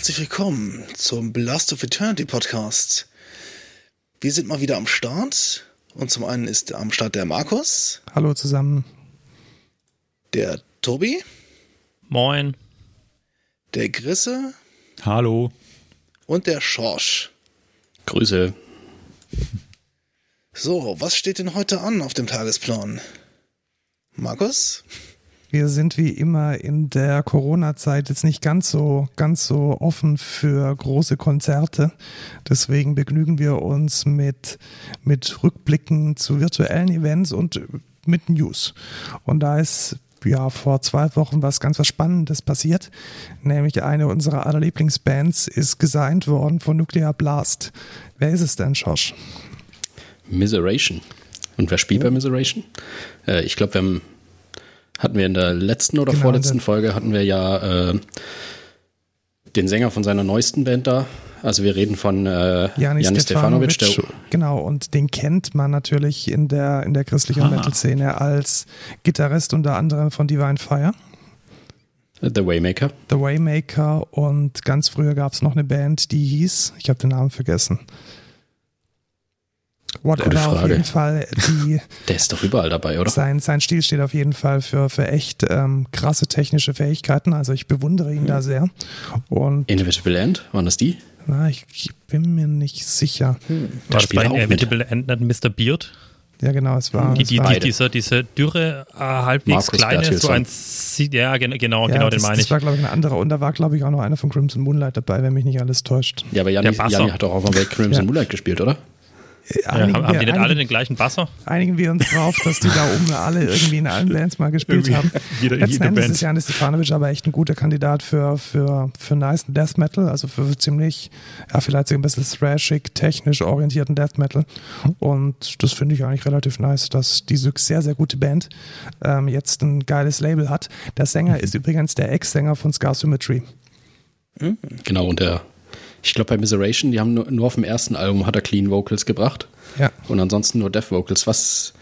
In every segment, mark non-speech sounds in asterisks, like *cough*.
Herzlich willkommen zum Blast of Eternity Podcast. Wir sind mal wieder am Start. Und zum einen ist am Start der Markus. Hallo zusammen. Der Tobi. Moin. Der Grisse. Hallo. Und der Schorsch. Grüße. So, was steht denn heute an auf dem Tagesplan? Markus? Wir sind wie immer in der Corona-Zeit jetzt nicht ganz so, ganz so offen für große Konzerte. Deswegen begnügen wir uns mit, mit Rückblicken zu virtuellen Events und mit News. Und da ist ja vor zwei Wochen was ganz was Spannendes passiert. Nämlich eine unserer aller Lieblingsbands ist gesigned worden von Nuclear Blast. Wer ist es denn, Josh? Miseration. Und wer spielt oh. bei Miseration? Äh, ich glaube, wir haben hatten wir in der letzten oder genau, vorletzten Folge hatten wir ja äh, den Sänger von seiner neuesten Band da. Also wir reden von äh, Janis, Janis Stefanovic. Stefanovic genau, und den kennt man natürlich in der, in der christlichen Metal-Szene als Gitarrist unter anderem von Divine Fire. The Waymaker. The Waymaker und ganz früher gab es noch eine Band, die hieß, ich habe den Namen vergessen. Whatever auf jeden Fall. Die, *laughs* Der ist doch überall dabei, oder? Sein, sein Stil steht auf jeden Fall für, für echt ähm, krasse technische Fähigkeiten. Also ich bewundere ihn mhm. da sehr. Und Inevitable End, waren das die? Na, ich, ich bin mir nicht sicher. Hm. War das bei Inevitable End nicht Mr. Beard? Ja, genau, es war. Die, die, war die, diese, diese dürre, äh, halbwegs Markus kleine, Bertilson. so ein. Ja, genau, genau, ja, genau das, den meine ich. Das war, glaube ich, ein anderer. Und da war, glaube ich, auch noch einer von Crimson Moonlight dabei, wenn mich nicht alles täuscht. Ja, aber Janni, Janni hat doch auch mal bei Crimson ja. Moonlight gespielt, oder? Ja, haben, haben die denn alle den gleichen Basser? Einigen wir uns drauf, dass die da oben alle irgendwie in allen Bands mal gespielt haben. *laughs* Jeder, Letzten jede Endes Band. ist Janis Stefanovic aber echt ein guter Kandidat für, für, für nice Death Metal, also für ziemlich, ja, vielleicht so ein bisschen thrashig, technisch orientierten Death Metal. Und das finde ich eigentlich relativ nice, dass diese sehr, sehr gute Band ähm, jetzt ein geiles Label hat. Der Sänger ist übrigens der Ex-Sänger von Scar Symmetry. Genau, und der ich glaube bei Miseration, die haben nur, nur, auf dem ersten Album hat er Clean Vocals gebracht. Ja. Und ansonsten nur Death Vocals, was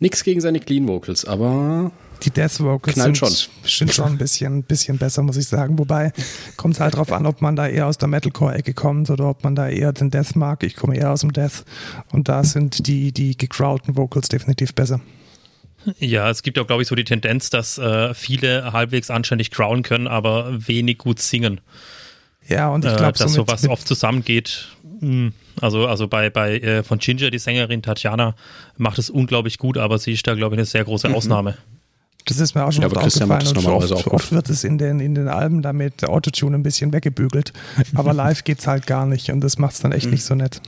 nichts gegen seine Clean Vocals, aber die Death Vocals sind schon. sind schon ein bisschen, bisschen besser, muss ich sagen. Wobei kommt es halt drauf an, ob man da eher aus der Metalcore-Ecke kommt oder ob man da eher den Death mag. Ich komme eher aus dem Death und da sind die, die gecrowdten Vocals definitiv besser. Ja, es gibt ja, glaube ich, so die Tendenz, dass äh, viele halbwegs anständig crowden können, aber wenig gut singen. Ja, und ich glaube, äh, dass so sowas oft zusammengeht. Hm, also, also bei, bei äh, von Ginger, die Sängerin Tatjana, macht es unglaublich gut, aber sie ist da, glaube ich, eine sehr große mhm. Ausnahme. Das ist mir auch schon ja, oft aufgefallen und oft, oft, wird es in den, in den Alben damit Autotune ein bisschen weggebügelt. *laughs* Aber live geht es halt gar nicht und das macht es dann echt mhm. nicht so nett.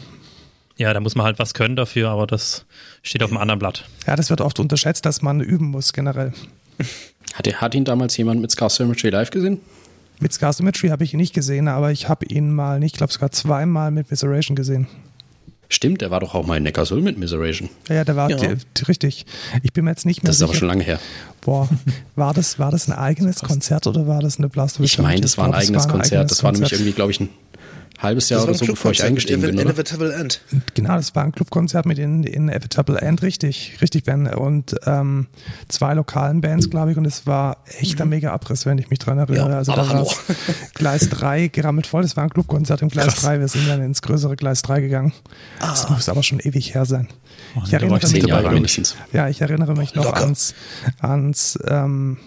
Ja, da muss man halt was können dafür, aber das steht auf einem anderen Blatt. Ja, das wird oft unterschätzt, dass man üben muss generell. *laughs* Hat, hat ihn damals jemand mit Scar Symmetry live gesehen? Mit Scar Symmetry habe ich ihn nicht gesehen, aber ich habe ihn mal, ich glaube sogar zweimal mit Miseration gesehen. Stimmt, der war doch auch mal in Neckarsulm mit Miseration. Ja, ja der war ja. Die, richtig. Ich bin mir jetzt nicht mehr Das ist sicher. aber schon lange her. Boah, war das, war das ein eigenes *laughs* Konzert oder war das eine Blastwitch? Ich meine, das war ein eigenes Konzert. Das war nämlich irgendwie, glaube ich, ein halbes Jahr oder so, bevor ich eingestiegen bin. Inevitable End. Genau, das war ein Clubkonzert mit in, Inevitable End, richtig, richtig, Ben. Und ähm, zwei lokalen Bands, glaube ich, und es war echt ein mhm. mega Abriss, wenn ich mich dran erinnere. Ja, also da war Gleis 3 gerammelt voll. Das war ein Clubkonzert im Gleis Krass. 3. Wir sind dann ins größere Gleis 3 gegangen. Ah. Das muss aber schon ewig her sein. Oh, ich erinnere mich, noch, ja, ich erinnere mich noch Locker. ans, ans ähm,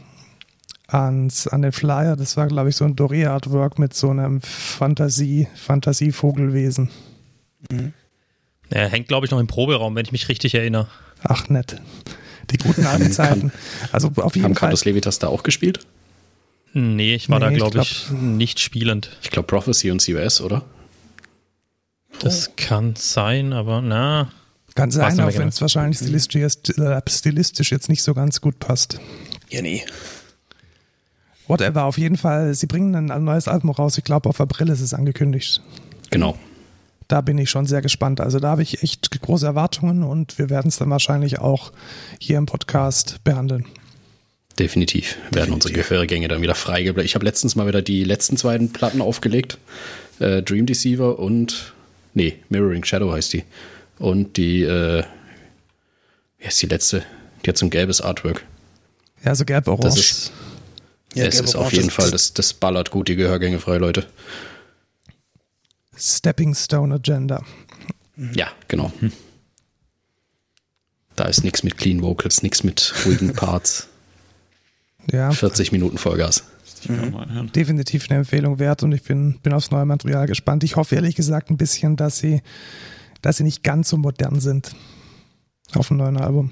ans, an den Flyer. Das war, glaube ich, so ein Doria-Artwork mit so einem Fantasie, Fantasievogelwesen. Mhm. Er hängt, glaube ich, noch im Proberaum, wenn ich mich richtig erinnere. Ach, nett. Die guten alten Zeiten. Also auf jeden haben Fall. Carlos Levitas da auch gespielt? Nee, ich war nee, da, glaube ich, glaub, ich, nicht spielend. Ich glaube Prophecy und COS, oder? Das oh. kann sein, aber na. Kann sein, auch wenn es wahrscheinlich stilistisch, stilistisch jetzt nicht so ganz gut passt. Ja, nee. Whatever, auf jeden Fall. Sie bringen ein neues Album raus. Ich glaube, auf April ist es angekündigt. Genau. Da bin ich schon sehr gespannt. Also da habe ich echt große Erwartungen und wir werden es dann wahrscheinlich auch hier im Podcast behandeln. Definitiv werden Definitiv. unsere Gehörgänge dann wieder freigebleiben. Ich habe letztens mal wieder die letzten zwei Platten aufgelegt. Äh, Dream Deceiver und nee, Mirroring Shadow heißt die. Und die, äh, wie heißt die letzte? Die hat so ein gelbes Artwork. Ja, so gelb-orange. Das ist Ja, es ist auf jeden Fall, das, das ballert gut die Gehörgänge frei, Leute. Stepping Stone Agenda. Ja, genau. Hm. Da ist nichts mit Clean Vocals, nichts mit ruhigen Parts. *laughs* Ja. 40 Minuten Vollgas. Mhm. Definitiv eine Empfehlung wert und ich bin, bin aufs neue Material gespannt. Ich hoffe ehrlich gesagt ein bisschen, dass sie, dass sie nicht ganz so modern sind auf dem neuen Album.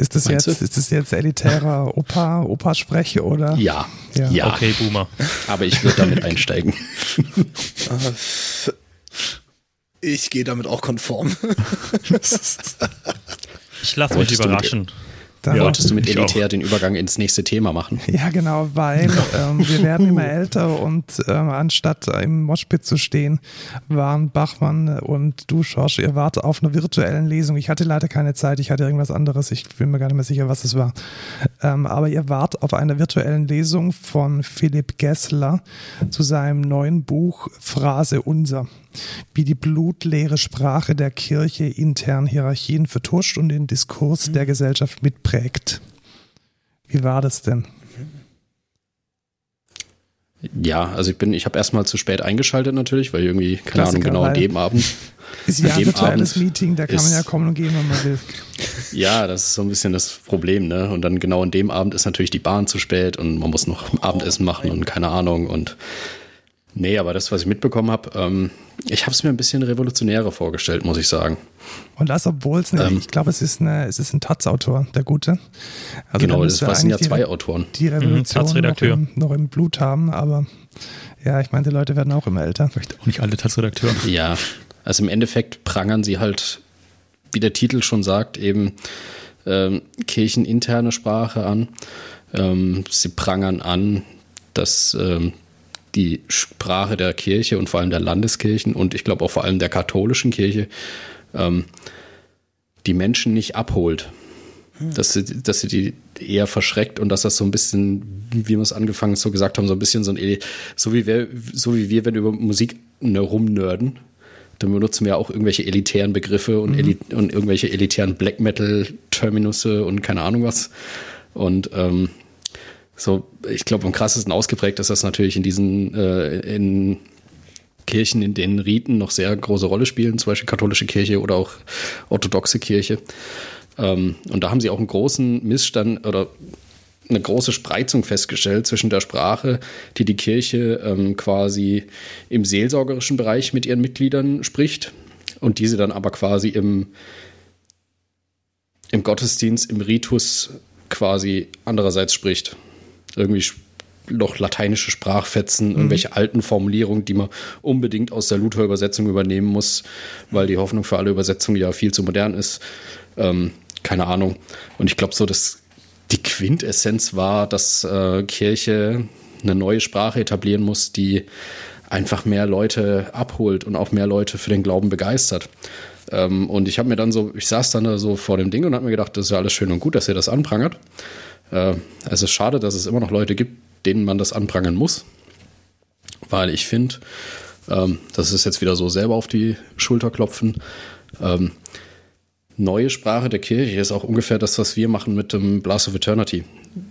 Ist das jetzt, ist das jetzt elitärer Opa, Opa-Spreche oder? Ja, ja. ja. Okay, Boomer. Aber ich würde damit einsteigen. *laughs* ich gehe damit auch konform. ich lasse mich überraschen. Dann ja, wolltest du mit Elitär den Übergang ins nächste Thema machen? Ja, genau, weil *laughs* ähm, wir werden immer älter und ähm, anstatt im Moshpit zu stehen, waren Bachmann und du, Schorsch, ihr wart auf einer virtuellen Lesung. Ich hatte leider keine Zeit, ich hatte irgendwas anderes, ich bin mir gar nicht mehr sicher, was es war. Ähm, aber ihr wart auf einer virtuellen Lesung von Philipp Gessler zu seinem neuen Buch Phrase Unser wie die blutleere Sprache der Kirche intern Hierarchien vertuscht und den Diskurs der Gesellschaft mitprägt. Wie war das denn? Ja, also ich bin, ich habe erstmal zu spät eingeschaltet natürlich, weil irgendwie, keine Klassiker, Ahnung, genau an dem Abend. *laughs* Ist ja ein virtuelles Meeting, da kann ist, man ja kommen und gehen, wenn man will. *laughs* Ja, das ist so ein bisschen das Problem, ne? Und dann genau an dem Abend ist natürlich die Bahn zu spät und man muss noch *laughs* Abendessen machen und keine Ahnung und Nee, aber das, was ich mitbekommen habe, ähm, ich habe es mir ein bisschen revolutionärer vorgestellt, muss ich sagen. Und das, obwohl es, ähm, ich glaube, es ist, eine, es ist ein Taz-Autor, der Gute. Also genau, das sind ja zwei Autoren. Die Revolution mhm, noch, im, noch im Blut haben, aber ja, ich meine, die Leute werden auch immer älter. Vielleicht auch nicht alle Taz-Redakteure. Ja, also im Endeffekt prangern sie halt, wie der Titel schon sagt, eben ähm, kircheninterne Sprache an. Ähm, sie prangern an, dass ähm, die Sprache der Kirche und vor allem der Landeskirchen und ich glaube auch vor allem der katholischen Kirche ähm, die Menschen nicht abholt. Hm. Dass sie, dass sie die eher verschreckt und dass das so ein bisschen, wie wir es angefangen so gesagt haben, so ein bisschen so ein, so wie wir, so wie wir, wenn wir über Musik ne, rumnörden, dann benutzen wir auch irgendwelche elitären Begriffe und, mhm. Eli und irgendwelche elitären Black Metal Terminusse und keine Ahnung was. Und ähm, so, ich glaube, am krassesten ausgeprägt ist das natürlich in diesen, äh, in Kirchen, in denen Riten noch sehr große Rolle spielen, zum Beispiel katholische Kirche oder auch orthodoxe Kirche. Ähm, und da haben sie auch einen großen Missstand oder eine große Spreizung festgestellt zwischen der Sprache, die die Kirche ähm, quasi im seelsorgerischen Bereich mit ihren Mitgliedern spricht und diese dann aber quasi im, im Gottesdienst, im Ritus quasi andererseits spricht irgendwie noch lateinische Sprachfetzen, mhm. irgendwelche alten Formulierungen, die man unbedingt aus der Luther-Übersetzung übernehmen muss, weil die Hoffnung für alle Übersetzungen ja viel zu modern ist. Ähm, keine Ahnung. Und ich glaube so, dass die Quintessenz war, dass äh, Kirche eine neue Sprache etablieren muss, die einfach mehr Leute abholt und auch mehr Leute für den Glauben begeistert. Ähm, und ich habe mir dann so, ich saß dann da so vor dem Ding und habe mir gedacht, das ist ja alles schön und gut, dass ihr das anprangert. Äh, es ist schade, dass es immer noch Leute gibt, denen man das anprangern muss, weil ich finde, ähm, das ist jetzt wieder so selber auf die Schulter klopfen. Ähm, neue Sprache der Kirche ist auch ungefähr das, was wir machen mit dem Blast of Eternity.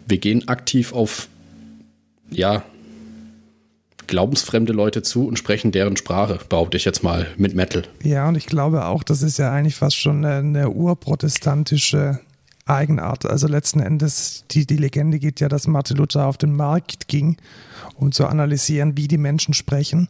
Wir gehen aktiv auf, ja, glaubensfremde Leute zu und sprechen deren Sprache, behaupte ich jetzt mal, mit Metal. Ja, und ich glaube auch, das ist ja eigentlich fast schon eine, eine urprotestantische Eigenart. Also letzten Endes, die, die Legende geht ja, dass Martin Luther auf den Markt ging, um zu analysieren, wie die Menschen sprechen,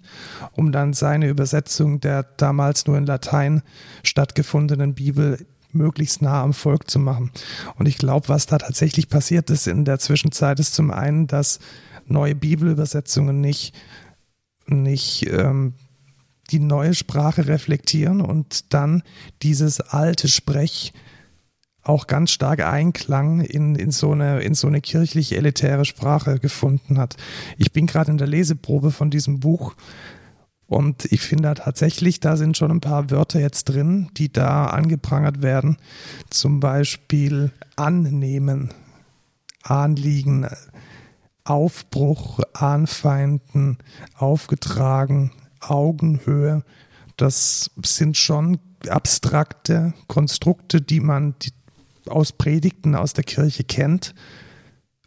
um dann seine Übersetzung der damals nur in Latein stattgefundenen Bibel möglichst nah am Volk zu machen. Und ich glaube, was da tatsächlich passiert ist in der Zwischenzeit, ist zum einen, dass neue Bibelübersetzungen nicht, nicht ähm, die neue Sprache reflektieren und dann dieses alte Sprech auch ganz stark Einklang in, in, so eine, in so eine kirchlich elitäre Sprache gefunden hat. Ich bin gerade in der Leseprobe von diesem Buch und ich finde tatsächlich, da sind schon ein paar Wörter jetzt drin, die da angeprangert werden. Zum Beispiel annehmen, Anliegen, Aufbruch, Anfeinden, aufgetragen, Augenhöhe. Das sind schon abstrakte Konstrukte, die man, die, aus Predigten aus der Kirche kennt,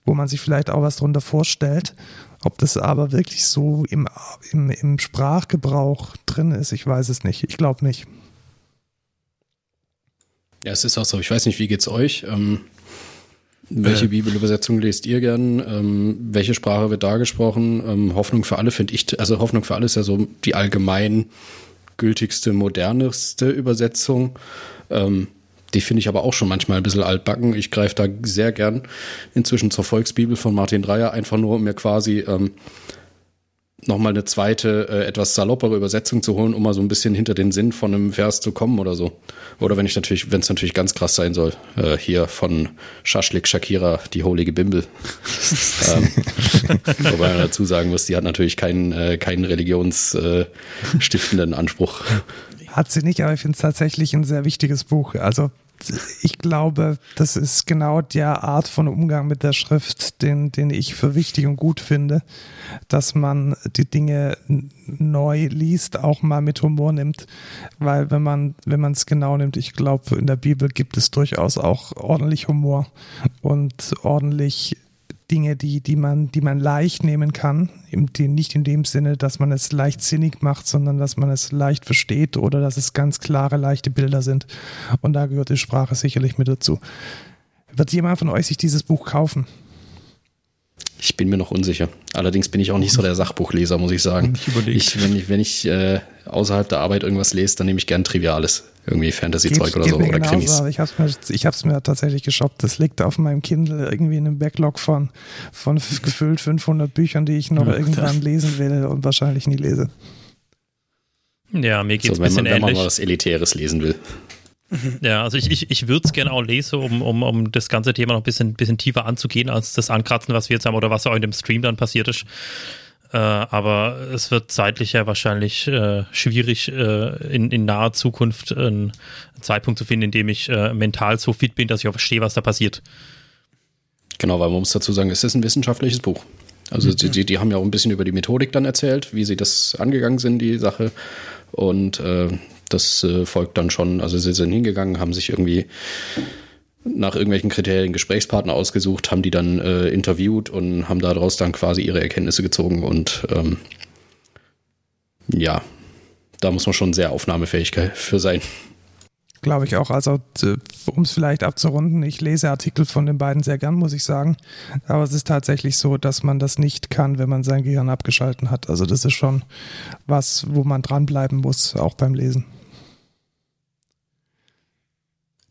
wo man sich vielleicht auch was darunter vorstellt. Ob das aber wirklich so im, im, im Sprachgebrauch drin ist, ich weiß es nicht. Ich glaube nicht. Ja, es ist auch so. Ich weiß nicht, wie geht's euch? Ähm, welche äh. Bibelübersetzung lest ihr gern? Ähm, welche Sprache wird da gesprochen? Ähm, Hoffnung für alle finde ich, also Hoffnung für alle ist ja so die allgemein gültigste, moderneste Übersetzung. Ähm, die finde ich aber auch schon manchmal ein bisschen altbacken. Ich greife da sehr gern inzwischen zur Volksbibel von Martin Dreyer, einfach nur um mir quasi ähm, nochmal eine zweite, äh, etwas saloppere Übersetzung zu holen, um mal so ein bisschen hinter den Sinn von einem Vers zu kommen oder so. Oder wenn ich natürlich, wenn es natürlich ganz krass sein soll, äh, hier von Schaschlik Shakira, die holige Bimbel. *laughs* ähm, wobei man dazu sagen muss, die hat natürlich keinen, äh, keinen religionsstiftenden Anspruch. Hat sie nicht, aber ich finde es tatsächlich ein sehr wichtiges Buch. Also ich glaube, das ist genau der Art von Umgang mit der Schrift, den, den ich für wichtig und gut finde, dass man die Dinge neu liest, auch mal mit Humor nimmt, weil wenn man wenn man es genau nimmt, ich glaube, in der Bibel gibt es durchaus auch ordentlich Humor und ordentlich Dinge, die, die, man, die man leicht nehmen kann. nicht in dem Sinne, dass man es leichtsinnig macht, sondern dass man es leicht versteht oder dass es ganz klare, leichte Bilder sind. Und da gehört die Sprache sicherlich mit dazu. Wird jemand von euch sich dieses Buch kaufen? Ich bin mir noch unsicher. Allerdings bin ich auch nicht so der Sachbuchleser, muss ich sagen. Ich, wenn ich, wenn ich äh, außerhalb der Arbeit irgendwas lese, dann nehme ich gern Triviales. Irgendwie Fantasy-Zeug oder so oder genauso, Krimis. Ich habe es mir, mir tatsächlich geshoppt. Das liegt auf meinem Kindle irgendwie in einem Backlog von, von gefühlt 500 Büchern, die ich noch ja, irgendwann lesen will und wahrscheinlich nie lese. Ja, mir geht es so, ein bisschen wenn man, ähnlich. Wenn man was Elitäres lesen will. Ja, also ich, ich, ich würde es gerne auch lesen, um, um, um das ganze Thema noch ein bisschen, bisschen tiefer anzugehen, als das Ankratzen, was wir jetzt haben oder was auch in dem Stream dann passiert ist. Äh, aber es wird zeitlich ja wahrscheinlich äh, schwierig, äh, in, in naher Zukunft einen Zeitpunkt zu finden, in dem ich äh, mental so fit bin, dass ich auch verstehe, was da passiert. Genau, weil man muss dazu sagen, es ist ein wissenschaftliches Buch. Also mhm. die, die haben ja auch ein bisschen über die Methodik dann erzählt, wie sie das angegangen sind, die Sache. Und äh, das äh, folgt dann schon, also sie sind hingegangen, haben sich irgendwie nach irgendwelchen Kriterien Gesprächspartner ausgesucht, haben die dann äh, interviewt und haben daraus dann quasi ihre Erkenntnisse gezogen und ähm, ja, da muss man schon sehr aufnahmefähig für sein. Glaube ich auch. Also, um es vielleicht abzurunden, ich lese Artikel von den beiden sehr gern, muss ich sagen. Aber es ist tatsächlich so, dass man das nicht kann, wenn man sein Gehirn abgeschalten hat. Also, das ist schon was, wo man dranbleiben muss, auch beim Lesen.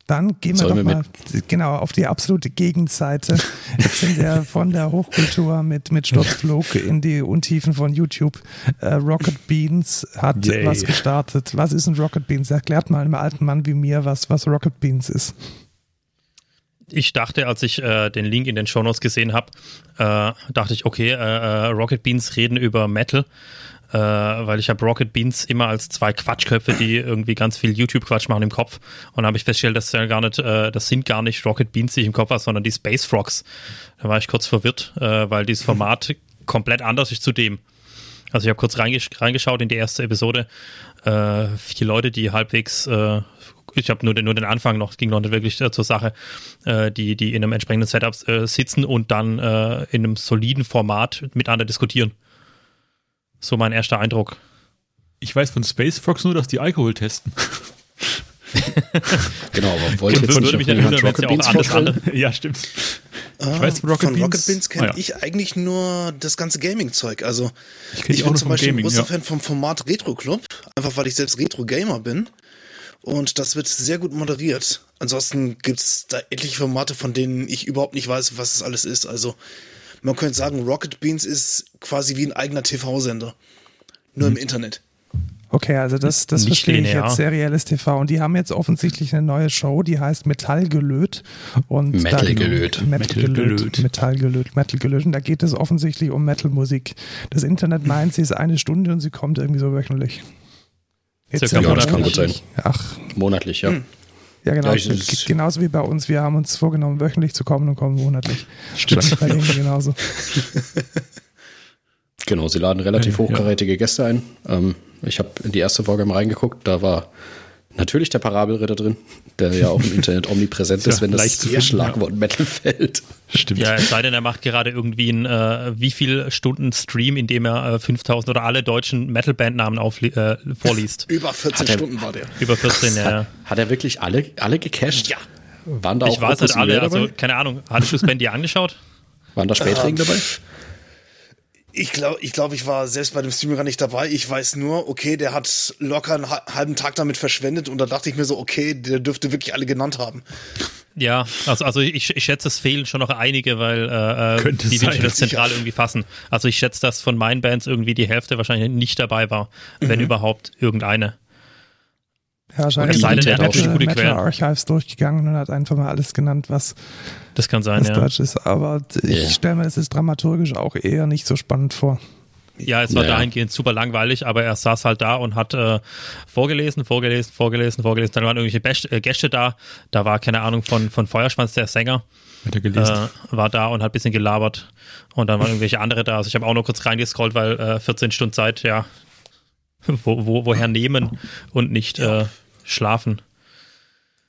Dann gehen wir Sollen doch wir mal genau auf die absolute Gegenseite. Jetzt sind wir *laughs* von der Hochkultur mit, mit Sturzflug in die Untiefen von YouTube. Äh, Rocket Beans hat Yay. was gestartet. Was ist ein Rocket Beans? Erklärt mal einem alten Mann wie mir, was, was Rocket Beans ist. Ich dachte, als ich äh, den Link in den Shownotes gesehen habe, äh, dachte ich, okay, äh, äh, Rocket Beans reden über Metal äh, weil ich habe Rocket Beans immer als zwei Quatschköpfe, die irgendwie ganz viel YouTube-Quatsch machen im Kopf. Und habe ich festgestellt, dass gar nicht, äh, das sind gar nicht Rocket Beans, die ich im Kopf habe, sondern die Space Frogs. Da war ich kurz verwirrt, äh, weil dieses Format komplett anders ist zu dem. Also ich habe kurz reingesch reingeschaut in die erste Episode. Äh, vier Leute, die halbwegs äh, ich habe nur den, nur den Anfang noch, es ging noch nicht wirklich äh, zur Sache, äh, die, die in einem entsprechenden Setup äh, sitzen und dann äh, in einem soliden Format miteinander diskutieren. So mein erster Eindruck. Ich weiß von Space Fox nur, dass die Alkohol testen. *laughs* genau, aber wollte jetzt würde mich dann wundern, wenn auch anders *laughs* alle. Ja, stimmt. Ich ah, weiß von Rocket von Beans, Rocket Beans kenne ah, ja. ich eigentlich nur das ganze Gaming-Zeug. Also ich, ich bin zum Beispiel Gaming, ein großer ja. Fan vom Format Retro Club, einfach weil ich selbst Retro-Gamer bin. Und das wird sehr gut moderiert. Ansonsten gibt es da etliche Formate, von denen ich überhaupt nicht weiß, was es alles ist. Also man könnte sagen, Rocket Beans ist quasi wie ein eigener TV-Sender. Nur hm. im Internet. Okay, also das, das verstehe ich jetzt, serielles TV. Und die haben jetzt offensichtlich eine neue Show, die heißt Metallgelöt. Und Metalgelöt. Metalgelöt. Metallgelöt. Metalgelöt. Und da geht es offensichtlich um Metalmusik. Das Internet meint, sie ist eine Stunde und sie kommt irgendwie so wöchentlich. Jetzt Circa ja, das kann gut sein. Ach. Monatlich, ja. Hm. Ja, genau. Ja, genauso wie bei uns. Wir haben uns vorgenommen, wöchentlich zu kommen und kommen monatlich. Stimmt. Bei denen genauso. *laughs* Genau, sie laden relativ hochkarätige Gäste ein. Ähm, ich habe in die erste Folge mal reingeguckt, da war Natürlich der Parabelritter drin, der ja auch im *laughs* Internet omnipräsent ist, wenn das zu Schlagwort Metal fällt. Stimmt. Ja, es sei denn, er macht gerade irgendwie einen äh, wie viel Stunden Stream, in dem er äh, 5000 oder alle deutschen Metal-Band-Namen äh, vorliest. *laughs* Über 14 er, Stunden war der. Über 14, ja. Hat, hat, er wirklich alle, alle gecached? Ja. Waren da auch ich weiß nicht alle, also keine Ahnung. Hattest du das Band dir angeschaut? Waren da Späträgen dabei? Ich glaube, ich, glaub, ich war selbst bei dem Stream gar nicht dabei. Ich weiß nur, okay, der hat locker einen halben Tag damit verschwendet und da dachte ich mir so, okay, der dürfte wirklich alle genannt haben. Ja, also, also ich, ich schätze, es fehlen schon noch einige, weil äh, äh die will das zentral irgendwie fassen. Also ich schätze, dass von meinen Bands irgendwie die Hälfte wahrscheinlich nicht dabei war, mhm. wenn überhaupt irgendeine. Ja, wahrscheinlich sei denn, der hat auch gute Metal Archives durchgegangen und hat einfach mal alles genannt, was, das kann sein, was ja. Deutsch ist. Aber ich stelle mir das ist dramaturgisch auch eher nicht so spannend vor. Ja, es war naja. dahingehend super langweilig, aber er saß halt da und hat äh, vorgelesen, vorgelesen, vorgelesen, vorgelesen. Dann waren irgendwelche Best äh, Gäste da. Da war, keine Ahnung, von, von Feuerschwanz, der Sänger, hat er gelesen. Äh, war da und hat ein bisschen gelabert. Und dann waren irgendwelche andere da. Also ich habe auch nur kurz reingescrollt, weil äh, 14 Stunden Zeit, ja, *laughs* wo, wo, woher nehmen und nicht ja. äh, schlafen.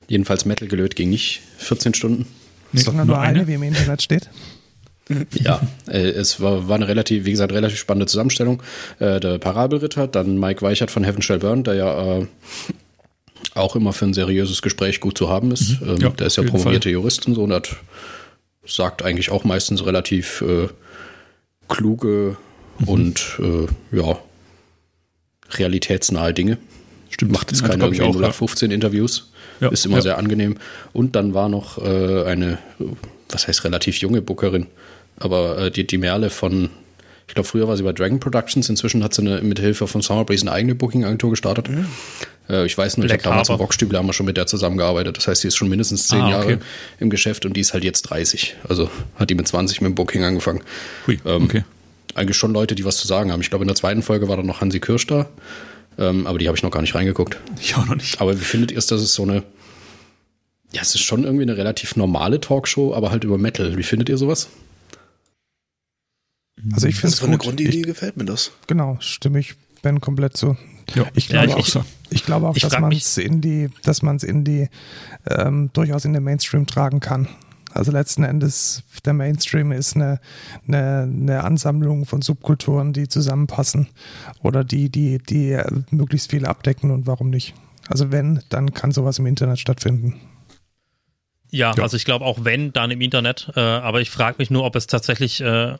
Jedenfalls Metal gelöt ging nicht 14 Stunden. Ist doch nur eine, wie im Internet steht. *laughs* Ja, äh, es war, war eine relativ, wie gesagt, relativ spannende Zusammenstellung. Äh, der Parabelritter, dann Mike Weichert von Heaven Shall Burn, der ja äh, auch immer für ein seriöses Gespräch gut zu haben ist. Mhm. Ähm, ja, der ist ja promovierte Jurist und so und hat, sagt eigentlich auch meistens relativ äh, kluge mhm. und äh, ja, realitätsnahe Dinge. Stimmt. Macht jetzt keine ja, 0815 ja. Interviews. Ja, ist immer ja. sehr angenehm. Und dann war noch äh, eine, was heißt relativ junge Bookerin, aber äh, die, die Merle von, ich glaube, früher war sie bei Dragon Productions, inzwischen hat sie eine, mit Hilfe von Summerbreeze eine eigene Booking-Agentur gestartet. Mhm. Äh, ich weiß nur, Black ich habe damals im Rockstübel haben wir schon mit der zusammengearbeitet. Das heißt, sie ist schon mindestens zehn ah, okay. Jahre im Geschäft und die ist halt jetzt 30. Also hat die mit 20 mit dem Booking angefangen. Hui, ähm, okay. Eigentlich schon Leute, die was zu sagen haben. Ich glaube, in der zweiten Folge war dann noch Hansi Kirsch da. Ähm, aber die habe ich noch gar nicht reingeguckt. Ich auch noch nicht. Aber wie findet ihr es, dass es so eine. Ja, es ist schon irgendwie eine relativ normale Talkshow, aber halt über Metal. Wie findet ihr sowas? Also ich finde es der Grundidee ich, gefällt mir das. Genau, stimme ich Ben komplett zu. Ja, ich glaube ja, ich, auch, so. ich glaube auch, ich dass man es in die, dass man es in die ähm, durchaus in den Mainstream tragen kann. Also letzten Endes, der Mainstream ist eine, eine, eine Ansammlung von Subkulturen, die zusammenpassen oder die, die, die möglichst viel abdecken und warum nicht. Also wenn, dann kann sowas im Internet stattfinden. Ja, ja. also ich glaube auch wenn, dann im Internet. Äh, aber ich frage mich nur, ob es tatsächlich äh,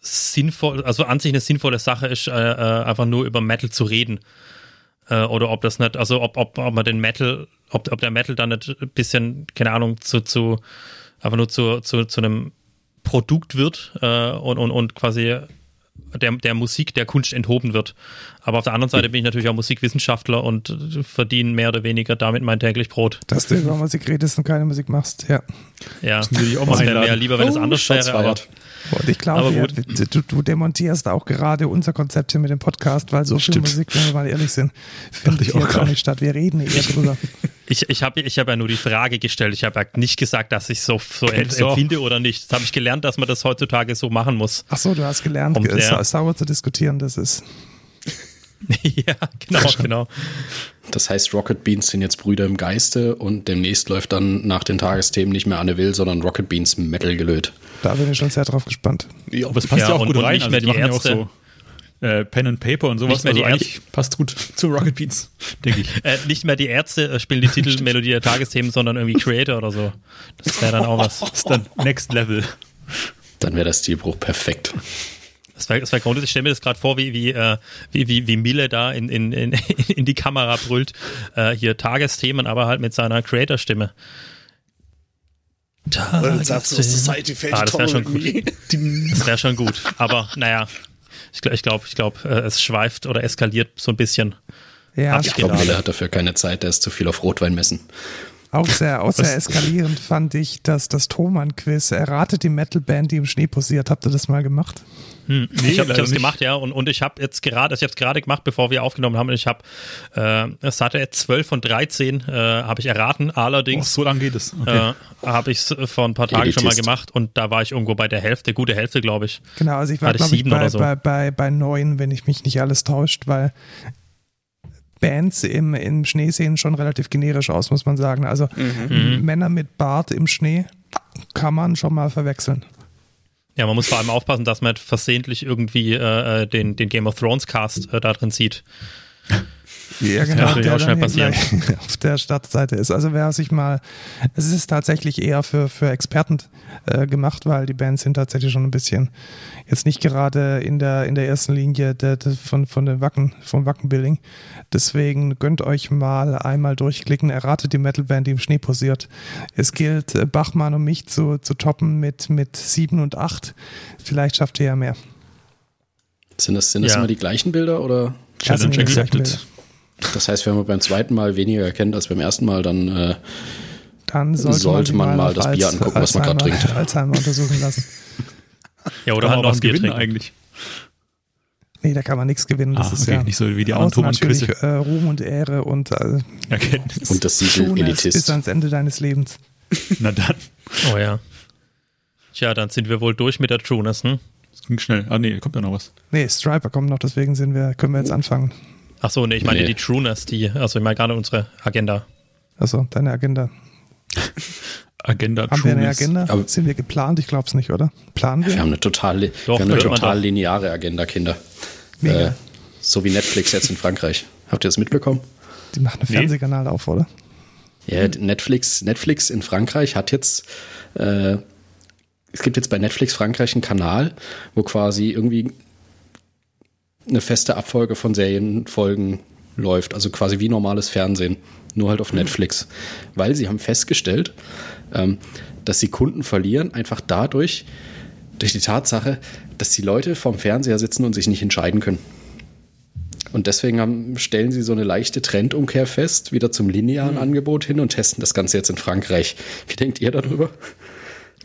sinnvoll, also an sich eine sinnvolle Sache ist, äh, äh einfach nur über Metal zu reden. Äh, oder ob das nicht, also ob, ob, ob man den Metal, ob, ob der Metal dann nicht ein bisschen, keine Ahnung, zu, zu einfach nur zu, zu, zu einem Produkt wird äh, und, und, und quasi der, der Musik, der Kunst enthoben wird. Aber auf der anderen Seite bin ich natürlich auch Musikwissenschaftler und verdiene mehr oder weniger damit mein täglich Brot. Dass du über Musik redest und keine Musik machst, ja. Ja, das wäre mir lieber, wenn es oh, anders wäre. Aber, und ich glaube, du, du, demontierst auch gerade unser Konzept hier mit dem Podcast, weil so Stimmt. viel Musik, wenn wir mal ehrlich sind, findet hier gar nicht statt. Wir reden eher drüber. *laughs* Ich, ich habe ich hab ja nur die Frage gestellt. Ich habe ja nicht gesagt, dass ich so, so empfinde oder nicht. Das habe ich gelernt, dass man das heutzutage so machen muss. Ach so, du hast gelernt, um, ja. sauer zu diskutieren. Das ist. *laughs* ja, genau, genau. Das heißt, Rocket Beans sind jetzt Brüder im Geiste und demnächst läuft dann nach den Tagesthemen nicht mehr Anne Will, sondern Rocket Beans Metal gelöt. Da bin ich schon sehr drauf gespannt. Ja, aber es passt ja, ja auch und, gut und rein. Nicht mehr also die, die Ärzte. Ja auch so äh, Pen and Paper und sowas. also eigentlich passt gut zu Rocket Beans, *laughs* denke ich. Äh, nicht mehr die Ärzte äh, spielen die Titelmelodie *laughs* der Tagesthemen, sondern irgendwie Creator oder so. Das wäre dann auch was. Das ist dann Next Level. Dann wäre das Stilbruch perfekt. Das war, das war grundsätzlich, ich stelle mir das gerade vor, wie, wie, äh, wie, wie, wie Mille da in, in, in, *laughs* in die Kamera brüllt. Äh, hier Tagesthemen, aber halt mit seiner Creator-Stimme. Society ah, das wäre schon gut. Das wäre schon gut. Aber naja, ich glaube, ich glaube, ich glaub, äh, es schweift oder eskaliert so ein bisschen. Ja, ich glaube, Mille hat dafür keine Zeit, der ist zu viel auf Rotwein messen. Auch sehr, auch sehr eskalierend fand ich, dass das Thomann-Quiz erratet die Metal-Band, die im Schnee posiert. Habt ihr das mal gemacht? Hm. Nee, ich habe das gemacht, ja, und, und ich habe jetzt gerade, also ich habe es gerade gemacht, bevor wir aufgenommen haben, und ich habe, äh, es hatte jetzt 12 von 13, äh, habe ich erraten, allerdings. Oh, so lange geht es. Okay. Äh, habe ich es vor ein paar Tagen schon mal gemacht und da war ich irgendwo bei der Hälfte, gute Hälfte, glaube ich. Genau, also ich war, glaube ich, bei, so. bei, bei, bei neun, wenn ich mich nicht alles täuscht, weil Bands im, im Schnee sehen schon relativ generisch aus, muss man sagen. Also mhm. Männer mit Bart im Schnee kann man schon mal verwechseln. Ja, man muss vor allem aufpassen, dass man versehentlich irgendwie äh, äh den, den Game of Thrones Cast äh, da drin sieht. Ja, genau, der auch schnell passieren. *laughs* auf der Stadtseite ist. Also wer sich mal, es ist tatsächlich eher für, für Experten äh, gemacht, weil die Bands sind tatsächlich schon ein bisschen jetzt nicht gerade in der, in der ersten Linie der, der, von, von den Wacken, vom Wackenbuilding. Deswegen gönnt euch mal einmal durchklicken, erratet die Metalband, die im Schnee posiert. Es gilt, äh, Bachmann und mich zu, zu toppen mit, mit 7 und 8. Vielleicht schafft ihr ja mehr. Sind das, sind das ja. immer die gleichen Bilder oder? Challenge accepted. Das heißt, wenn man beim zweiten Mal weniger erkennt als beim ersten Mal, dann, äh, dann sollte, sollte man, man mal das Bier angucken, was man gerade trinkt. Alzheimer untersuchen lassen. *laughs* ja, oder halt noch was gewinnen eigentlich. Nee, da kann man nichts gewinnen. Das ah, ist ja nicht so wie die Thomas natürlich äh, Ruhm und Ehre und äh, Erkenntnis. Und das Siegel Elitist. Bis ans Ende deines Lebens. *laughs* Na dann. Oh ja. Tja, dann sind wir wohl durch mit der Trueness, hm? Das ging schnell. Ah nee, kommt da noch was. Nee, Striper kommt noch, deswegen sind wir, können wir jetzt anfangen. Ach so, nee, ich meine nee. die Trueness, die, also ich meine gerade unsere Agenda. Achso, deine Agenda. Agenda Haben wir eine Agenda? Aber Sind wir geplant? Ich glaube es nicht, oder? Planen wir? Wir haben eine total, doch, wir haben eine total lineare Agenda, Kinder. Äh, so wie Netflix jetzt in Frankreich. Habt ihr das mitbekommen? Die machen einen Fernsehkanal nee. auf, oder? Ja, Netflix, Netflix in Frankreich hat jetzt, äh, es gibt jetzt bei Netflix Frankreich einen Kanal, wo quasi irgendwie eine feste Abfolge von Serienfolgen läuft. Also quasi wie normales Fernsehen, nur halt auf mhm. Netflix. Weil sie haben festgestellt, ähm, dass sie Kunden verlieren, einfach dadurch, durch die Tatsache, dass die Leute vorm Fernseher sitzen und sich nicht entscheiden können. Und deswegen haben, stellen sie so eine leichte Trendumkehr fest, wieder zum linearen mhm. Angebot hin und testen das Ganze jetzt in Frankreich. Wie denkt ihr darüber?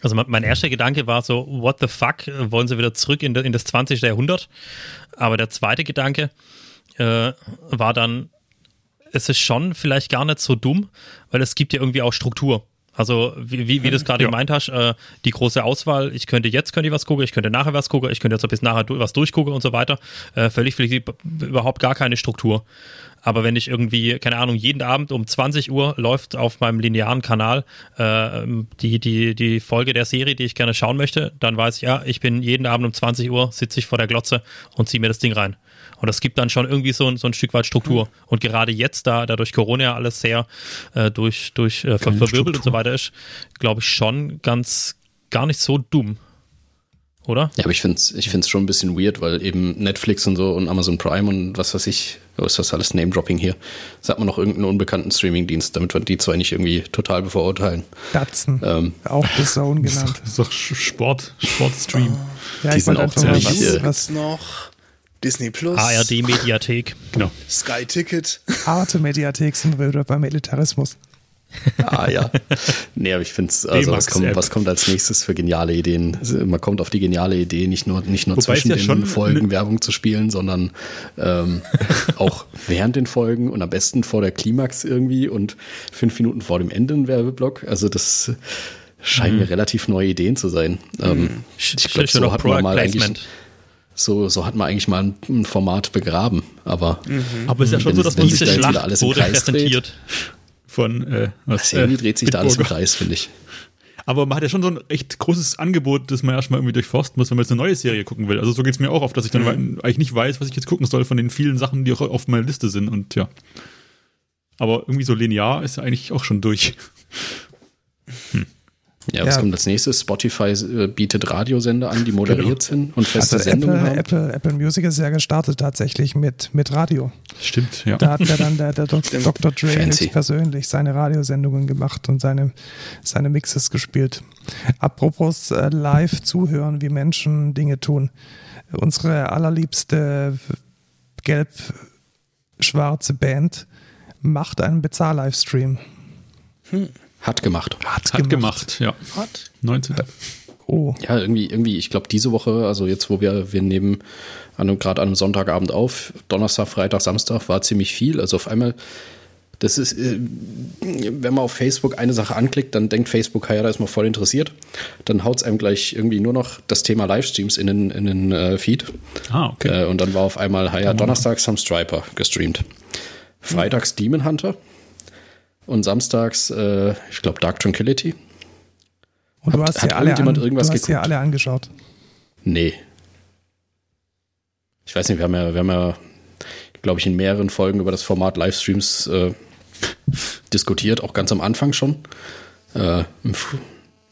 Also mein erster Gedanke war so, what the fuck, wollen sie wieder zurück in, das 20. Jahrhundert? Aber der zweite Gedanke äh, war dann, es ist schon vielleicht gar nicht so dumm, weil es gibt ja irgendwie auch Struktur. Also wie, wie, wie du es gerade ja. gemeint hast, äh, die große Auswahl, ich könnte jetzt könnte ich was gucken, ich könnte nachher was gucken, ich könnte jetzt bis nachher was durchgucken und so weiter. Äh, völlig flexibel, überhaupt gar keine Struktur. Aber wenn ich irgendwie, keine Ahnung, jeden Abend um 20 Uhr läuft auf meinem linearen Kanal äh, die, die, die Folge der Serie, die ich gerne schauen möchte, dann weiß ich, ja, ich bin jeden Abend um 20 Uhr, sitze ich vor der Glotze und ziehe mir das Ding rein. Und das gibt dann schon irgendwie so, so ein Stück weit Struktur. Mhm. Und gerade jetzt, da, da durch Corona ja alles sehr äh, durch, durch äh, ver verwirbelt und so weiter ist, glaube ich schon ganz gar nicht so dumm oder? Ja, aber ich finde es ich find's schon ein bisschen weird, weil eben Netflix und so und Amazon Prime und was weiß ich, was ist das alles Name-Dropping hier? Sagt man noch irgendeinen unbekannten Streaming-Dienst, damit wir die zwei nicht irgendwie total bevorurteilen. Datsen. Ähm, auch The *laughs* Zone genannt. Das ist doch Sport, Sportstream. ja, die sind auch ziemlich. Was, was noch? Disney Plus. ARD Mediathek. Genau. Sky Ticket. Arte Mediathek sind wir wieder beim Militarismus. Ah ja. Nee, aber ich finde es, also was kommt, was kommt als nächstes für geniale Ideen? Also, man kommt auf die geniale Idee, nicht nur, nicht nur zwischen ja den Folgen Werbung zu spielen, sondern ähm, *laughs* auch während den Folgen und am besten vor der Klimax irgendwie und fünf Minuten vor dem Ende ein Werbeblock. Also das scheinen mir mhm. relativ neue Ideen zu sein. Ähm, mhm. ich glaube, so hat man mal eigentlich so, so hat man eigentlich mal ein, Format begraben. Aber, mhm. aber es ist ja schon so, dass man diese Schlacht alles wurde präsentiert. Dreht, von äh, was, irgendwie dreht sich da alles im Kreis, finde ich. Aber man hat ja schon so ein echt großes Angebot, das man erstmal irgendwie durchforsten muss, wenn man jetzt eine neue Serie gucken will. Also so geht es mir auch oft, dass ich dann mhm. eigentlich nicht weiß, was ich jetzt gucken soll von den vielen Sachen, die auch auf meiner Liste sind. Und ja. Aber irgendwie so linear ist ja eigentlich auch schon durch. Hm. Ja, was ja. kommt als nächstes? Spotify äh, bietet Radiosender an, die moderiert genau. sind und feste also Sendungen Apple, haben. Apple, Apple Music ist ja gestartet tatsächlich mit, mit Radio. Stimmt, ja. Da hat ja dann der, der Dr. Dre persönlich seine Radiosendungen gemacht und seine, seine Mixes gespielt. Apropos äh, live zuhören, wie Menschen Dinge tun. Unsere allerliebste gelb-schwarze Band macht einen Bezahl-Livestream. Hm. Hat gemacht. Hat, Hat gemacht. gemacht. ja. Hat. 19. Oh. Ja, irgendwie, irgendwie, ich glaube, diese Woche, also jetzt, wo wir, wir nehmen gerade an einem Sonntagabend auf, Donnerstag, Freitag, Samstag, war ziemlich viel. Also auf einmal, das ist, äh, wenn man auf Facebook eine Sache anklickt, dann denkt Facebook, ja, da ist man voll interessiert. Dann haut es einem gleich irgendwie nur noch das Thema Livestreams in den, in den äh, Feed. Ah, okay. Äh, und dann war auf einmal, ja, donnerstags haben Striper gestreamt. Freitags Demon Hunter und samstags, äh, ich glaube, Dark Tranquility. Und du hast, ja alle, an, du hast ja alle angeschaut. Nee. Ich weiß nicht, wir haben ja, wir haben ja, glaube ich, in mehreren Folgen über das Format Livestreams äh, diskutiert, auch ganz am Anfang schon. Äh,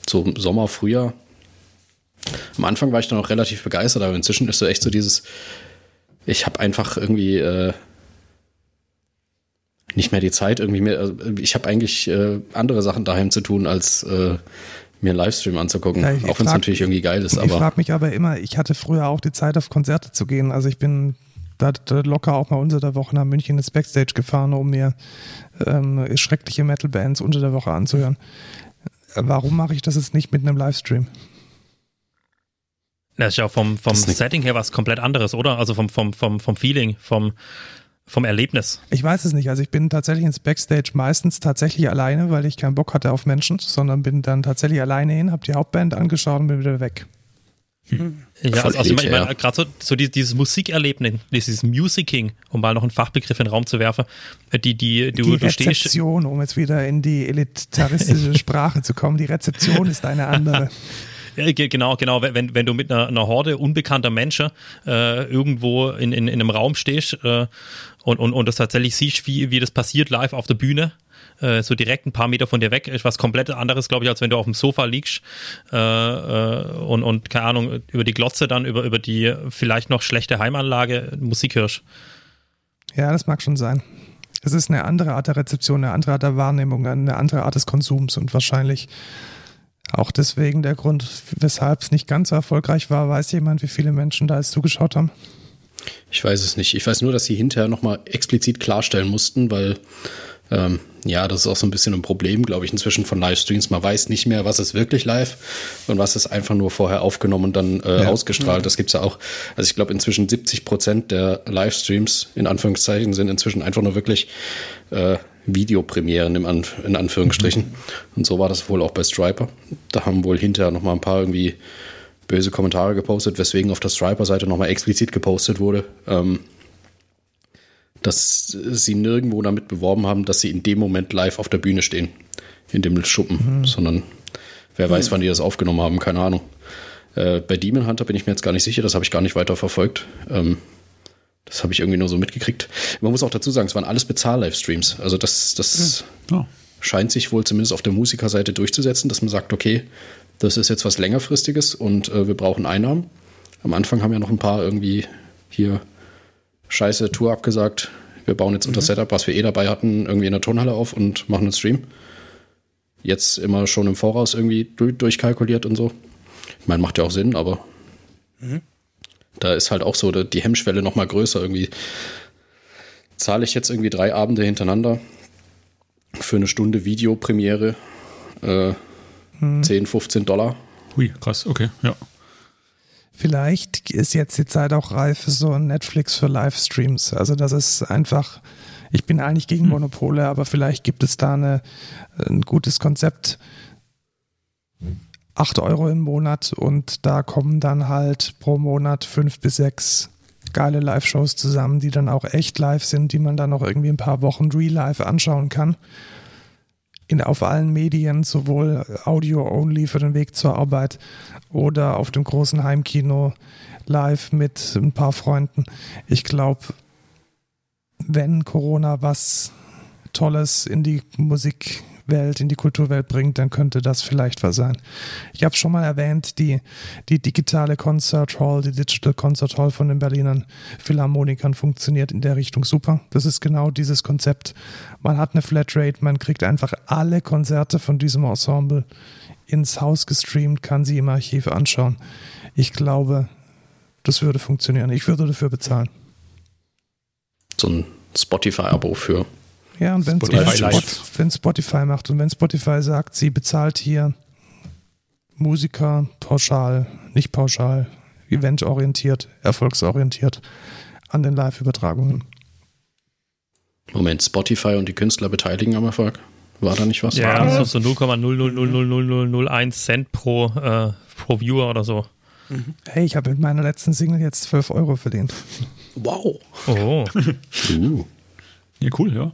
so im Sommer, Frühjahr. Am Anfang war ich dann auch relativ begeistert, aber inzwischen ist so echt so dieses, ich habe einfach irgendwie äh, nicht mehr die Zeit irgendwie mehr. Also ich habe eigentlich äh, andere Sachen daheim zu tun, als äh, mir einen Livestream anzugucken. Ja, auch wenn es natürlich irgendwie geil ist. Ich frage mich aber immer, ich hatte früher auch die Zeit, auf Konzerte zu gehen. Also ich bin da, da locker auch mal unter der Woche nach München ins Backstage gefahren, um mir ähm, schreckliche Metal-Bands unter der Woche anzuhören. Warum mache ich das jetzt nicht mit einem Livestream? Das ist ja auch vom, vom Setting her was komplett anderes, oder? Also vom, vom, vom, vom Feeling, vom, vom Erlebnis. Ich weiß es nicht. Also ich bin tatsächlich ins Backstage meistens tatsächlich alleine, weil ich keinen Bock hatte auf Menschen, sondern bin dann tatsächlich alleine hin, habe die Hauptband angeschaut und bin wieder weg. Hm. Ja, also, also ich meine, ja. gerade so, so dieses Musikerlebnis, dieses Musicking, um mal noch einen Fachbegriff in den Raum zu werfen, äh, die, die, du, die Rezeption, um jetzt wieder in die elitaristische *laughs* Sprache zu kommen, die Rezeption ist eine andere. *laughs* Genau, genau. Wenn, wenn du mit einer, einer Horde unbekannter Menschen äh, irgendwo in, in, in einem Raum stehst äh, und, und, und das tatsächlich siehst, wie, wie das passiert live auf der Bühne, äh, so direkt ein paar Meter von dir weg, ist was komplett anderes, glaube ich, als wenn du auf dem Sofa liegst äh, äh, und, und, keine Ahnung, über die Glotze dann, über, über die vielleicht noch schlechte Heimanlage Musik hörst. Ja, das mag schon sein. Es ist eine andere Art der Rezeption, eine andere Art der Wahrnehmung, eine andere Art des Konsums und wahrscheinlich auch deswegen der Grund, weshalb es nicht ganz so erfolgreich war. Weiß jemand, wie viele Menschen da jetzt zugeschaut haben? Ich weiß es nicht. Ich weiß nur, dass sie hinterher nochmal explizit klarstellen mussten, weil ähm, ja, das ist auch so ein bisschen ein Problem, glaube ich, inzwischen von Livestreams. Man weiß nicht mehr, was ist wirklich live und was ist einfach nur vorher aufgenommen und dann äh, ja. ausgestrahlt. Das gibt's ja auch. Also ich glaube, inzwischen 70 Prozent der Livestreams in Anführungszeichen sind inzwischen einfach nur wirklich äh, Videopremieren im An in Anführungsstrichen. Mhm. Und so war das wohl auch bei Striper. Da haben wohl hinterher noch mal ein paar irgendwie böse Kommentare gepostet, weswegen auf der Striper-Seite noch mal explizit gepostet wurde, ähm, dass sie nirgendwo damit beworben haben, dass sie in dem Moment live auf der Bühne stehen, in dem Schuppen, mhm. sondern wer weiß, mhm. wann die das aufgenommen haben, keine Ahnung. Äh, bei Demon Hunter bin ich mir jetzt gar nicht sicher, das habe ich gar nicht weiter verfolgt. Ähm, das habe ich irgendwie nur so mitgekriegt. Man muss auch dazu sagen, es waren alles Bezahl-Livestreams. Also das, das ja. scheint sich wohl zumindest auf der Musikerseite durchzusetzen, dass man sagt, okay, das ist jetzt was längerfristiges und äh, wir brauchen Einnahmen. Am Anfang haben ja noch ein paar irgendwie hier scheiße Tour abgesagt. Wir bauen jetzt mhm. unser Setup, was wir eh dabei hatten, irgendwie in der Turnhalle auf und machen einen Stream. Jetzt immer schon im Voraus irgendwie durchkalkuliert und so. Ich meine, macht ja auch Sinn, aber mhm. Da ist halt auch so die Hemmschwelle noch mal größer. Irgendwie zahle ich jetzt irgendwie drei Abende hintereinander für eine Stunde Videopremiere äh, hm. 10, 15 Dollar. Hui, krass, okay, ja. Vielleicht ist jetzt die Zeit auch reif für so ein Netflix für Livestreams. Also das ist einfach, ich bin eigentlich gegen hm. Monopole, aber vielleicht gibt es da eine, ein gutes Konzept, 8 Euro im Monat und da kommen dann halt pro Monat fünf bis sechs geile Live-Shows zusammen, die dann auch echt live sind, die man dann noch irgendwie ein paar Wochen real live anschauen kann. In, auf allen Medien, sowohl Audio-only für den Weg zur Arbeit oder auf dem großen Heimkino live mit ein paar Freunden. Ich glaube, wenn Corona was Tolles in die Musik Welt, in die Kulturwelt bringt, dann könnte das vielleicht was sein. Ich habe schon mal erwähnt, die, die digitale Concert Hall, die Digital Concert Hall von den Berlinern Philharmonikern funktioniert in der Richtung super. Das ist genau dieses Konzept. Man hat eine Flatrate, man kriegt einfach alle Konzerte von diesem Ensemble ins Haus gestreamt, kann sie im Archiv anschauen. Ich glaube, das würde funktionieren. Ich würde dafür bezahlen. So ein Spotify-Abo für ja, und wenn Spotify, wenn Spotify macht und wenn Spotify sagt, sie bezahlt hier Musiker pauschal, nicht pauschal, eventorientiert, erfolgsorientiert an den Live-Übertragungen. Moment, Spotify und die Künstler beteiligen am Erfolg? War da nicht was? Ja, so, so 0,0000001 Cent pro, äh, pro Viewer oder so. Mhm. Hey, ich habe mit meiner letzten Single jetzt 12 Euro verdient. Wow. Oh. uh. Ja, cool, ja.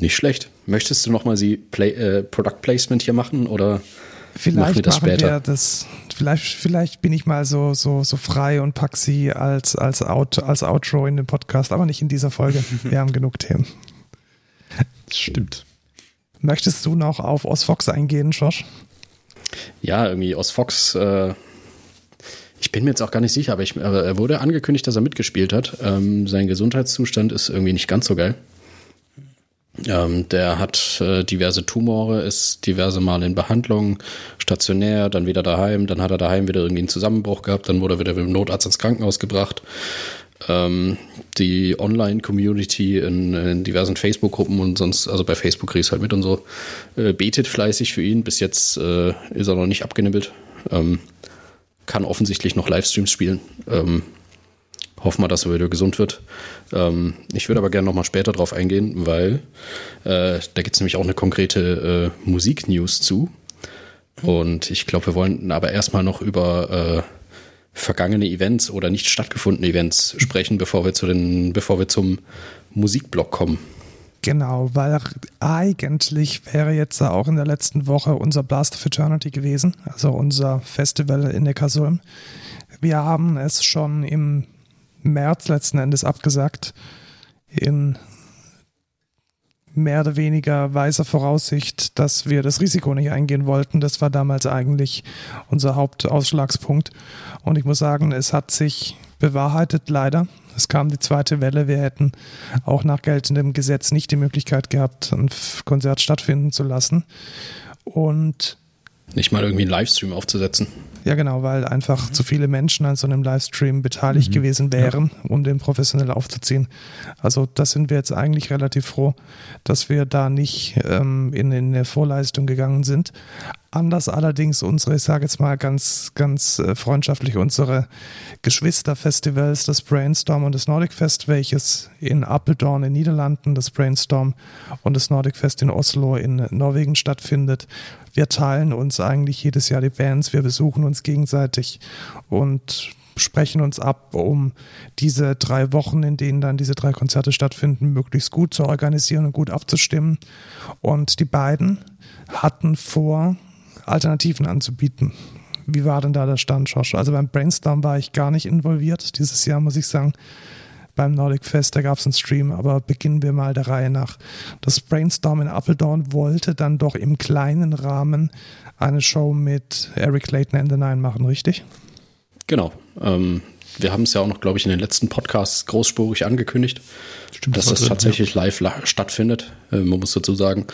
Nicht schlecht. Möchtest du nochmal sie Play, äh, Product Placement hier machen oder vielleicht machen wir das machen später? Wir das, vielleicht, vielleicht bin ich mal so, so, so frei und pack sie als, als, Out, als Outro in den Podcast, aber nicht in dieser Folge. *laughs* wir haben genug Themen. Stimmt. Möchtest du noch auf Osfox eingehen, Josh? Ja, irgendwie Osfox, äh, ich bin mir jetzt auch gar nicht sicher, aber, ich, aber er wurde angekündigt, dass er mitgespielt hat. Ähm, sein Gesundheitszustand ist irgendwie nicht ganz so geil. Ähm, der hat äh, diverse Tumore, ist diverse Male in Behandlung, stationär, dann wieder daheim, dann hat er daheim wieder irgendwie einen Zusammenbruch gehabt, dann wurde er wieder mit dem Notarzt ins Krankenhaus gebracht. Ähm, die Online-Community in, in, diversen Facebook-Gruppen und sonst, also bei Facebook kriegst halt mit und so, äh, betet fleißig für ihn. Bis jetzt äh, ist er noch nicht abgenibbelt. Ähm, kann offensichtlich noch Livestreams spielen. Ähm, hoffen wir, dass er wieder gesund wird. Ähm, ich würde aber gerne noch mal später drauf eingehen, weil äh, da gibt es nämlich auch eine konkrete äh, Musik-News zu. Und ich glaube, wir wollen aber erstmal noch über äh, vergangene Events oder nicht stattgefundene Events sprechen, bevor wir zu den, bevor wir zum Musikblock kommen. Genau, weil eigentlich wäre jetzt auch in der letzten Woche unser Blast of Eternity gewesen, also unser Festival in Neckarsulm. Wir haben es schon im März letzten Endes abgesagt, in mehr oder weniger weiser Voraussicht, dass wir das Risiko nicht eingehen wollten. Das war damals eigentlich unser Hauptausschlagspunkt. Und ich muss sagen, es hat sich bewahrheitet, leider. Es kam die zweite Welle. Wir hätten auch nach geltendem Gesetz nicht die Möglichkeit gehabt, ein Konzert stattfinden zu lassen. Und nicht mal irgendwie einen Livestream aufzusetzen. Ja, genau, weil einfach mhm. zu viele Menschen an so einem Livestream beteiligt mhm. gewesen wären, ja. um den professionell aufzuziehen. Also da sind wir jetzt eigentlich relativ froh, dass wir da nicht ähm, in, in eine Vorleistung gegangen sind. Anders allerdings unsere, ich sage jetzt mal ganz, ganz äh, freundschaftlich, unsere Geschwisterfestivals, das Brainstorm und das Nordic Fest, welches in Apeldoorn in Niederlanden, das Brainstorm und das Nordic Fest in Oslo in Norwegen stattfindet. Wir teilen uns eigentlich jedes Jahr die Bands, wir besuchen uns gegenseitig und sprechen uns ab, um diese drei Wochen, in denen dann diese drei Konzerte stattfinden, möglichst gut zu organisieren und gut abzustimmen. Und die beiden hatten vor, Alternativen anzubieten. Wie war denn da der Stand, Josh? Also beim Brainstorm war ich gar nicht involviert dieses Jahr, muss ich sagen. Beim Nordic Fest, da gab es einen Stream, aber beginnen wir mal der Reihe nach. Das Brainstorm in Appledorn wollte dann doch im kleinen Rahmen eine Show mit Eric Clayton and the Nine machen, richtig? Genau. Ähm, wir haben es ja auch noch, glaube ich, in den letzten Podcasts großspurig angekündigt, Stimmt, dass das, das tatsächlich ja. live stattfindet. Äh, man muss dazu sagen,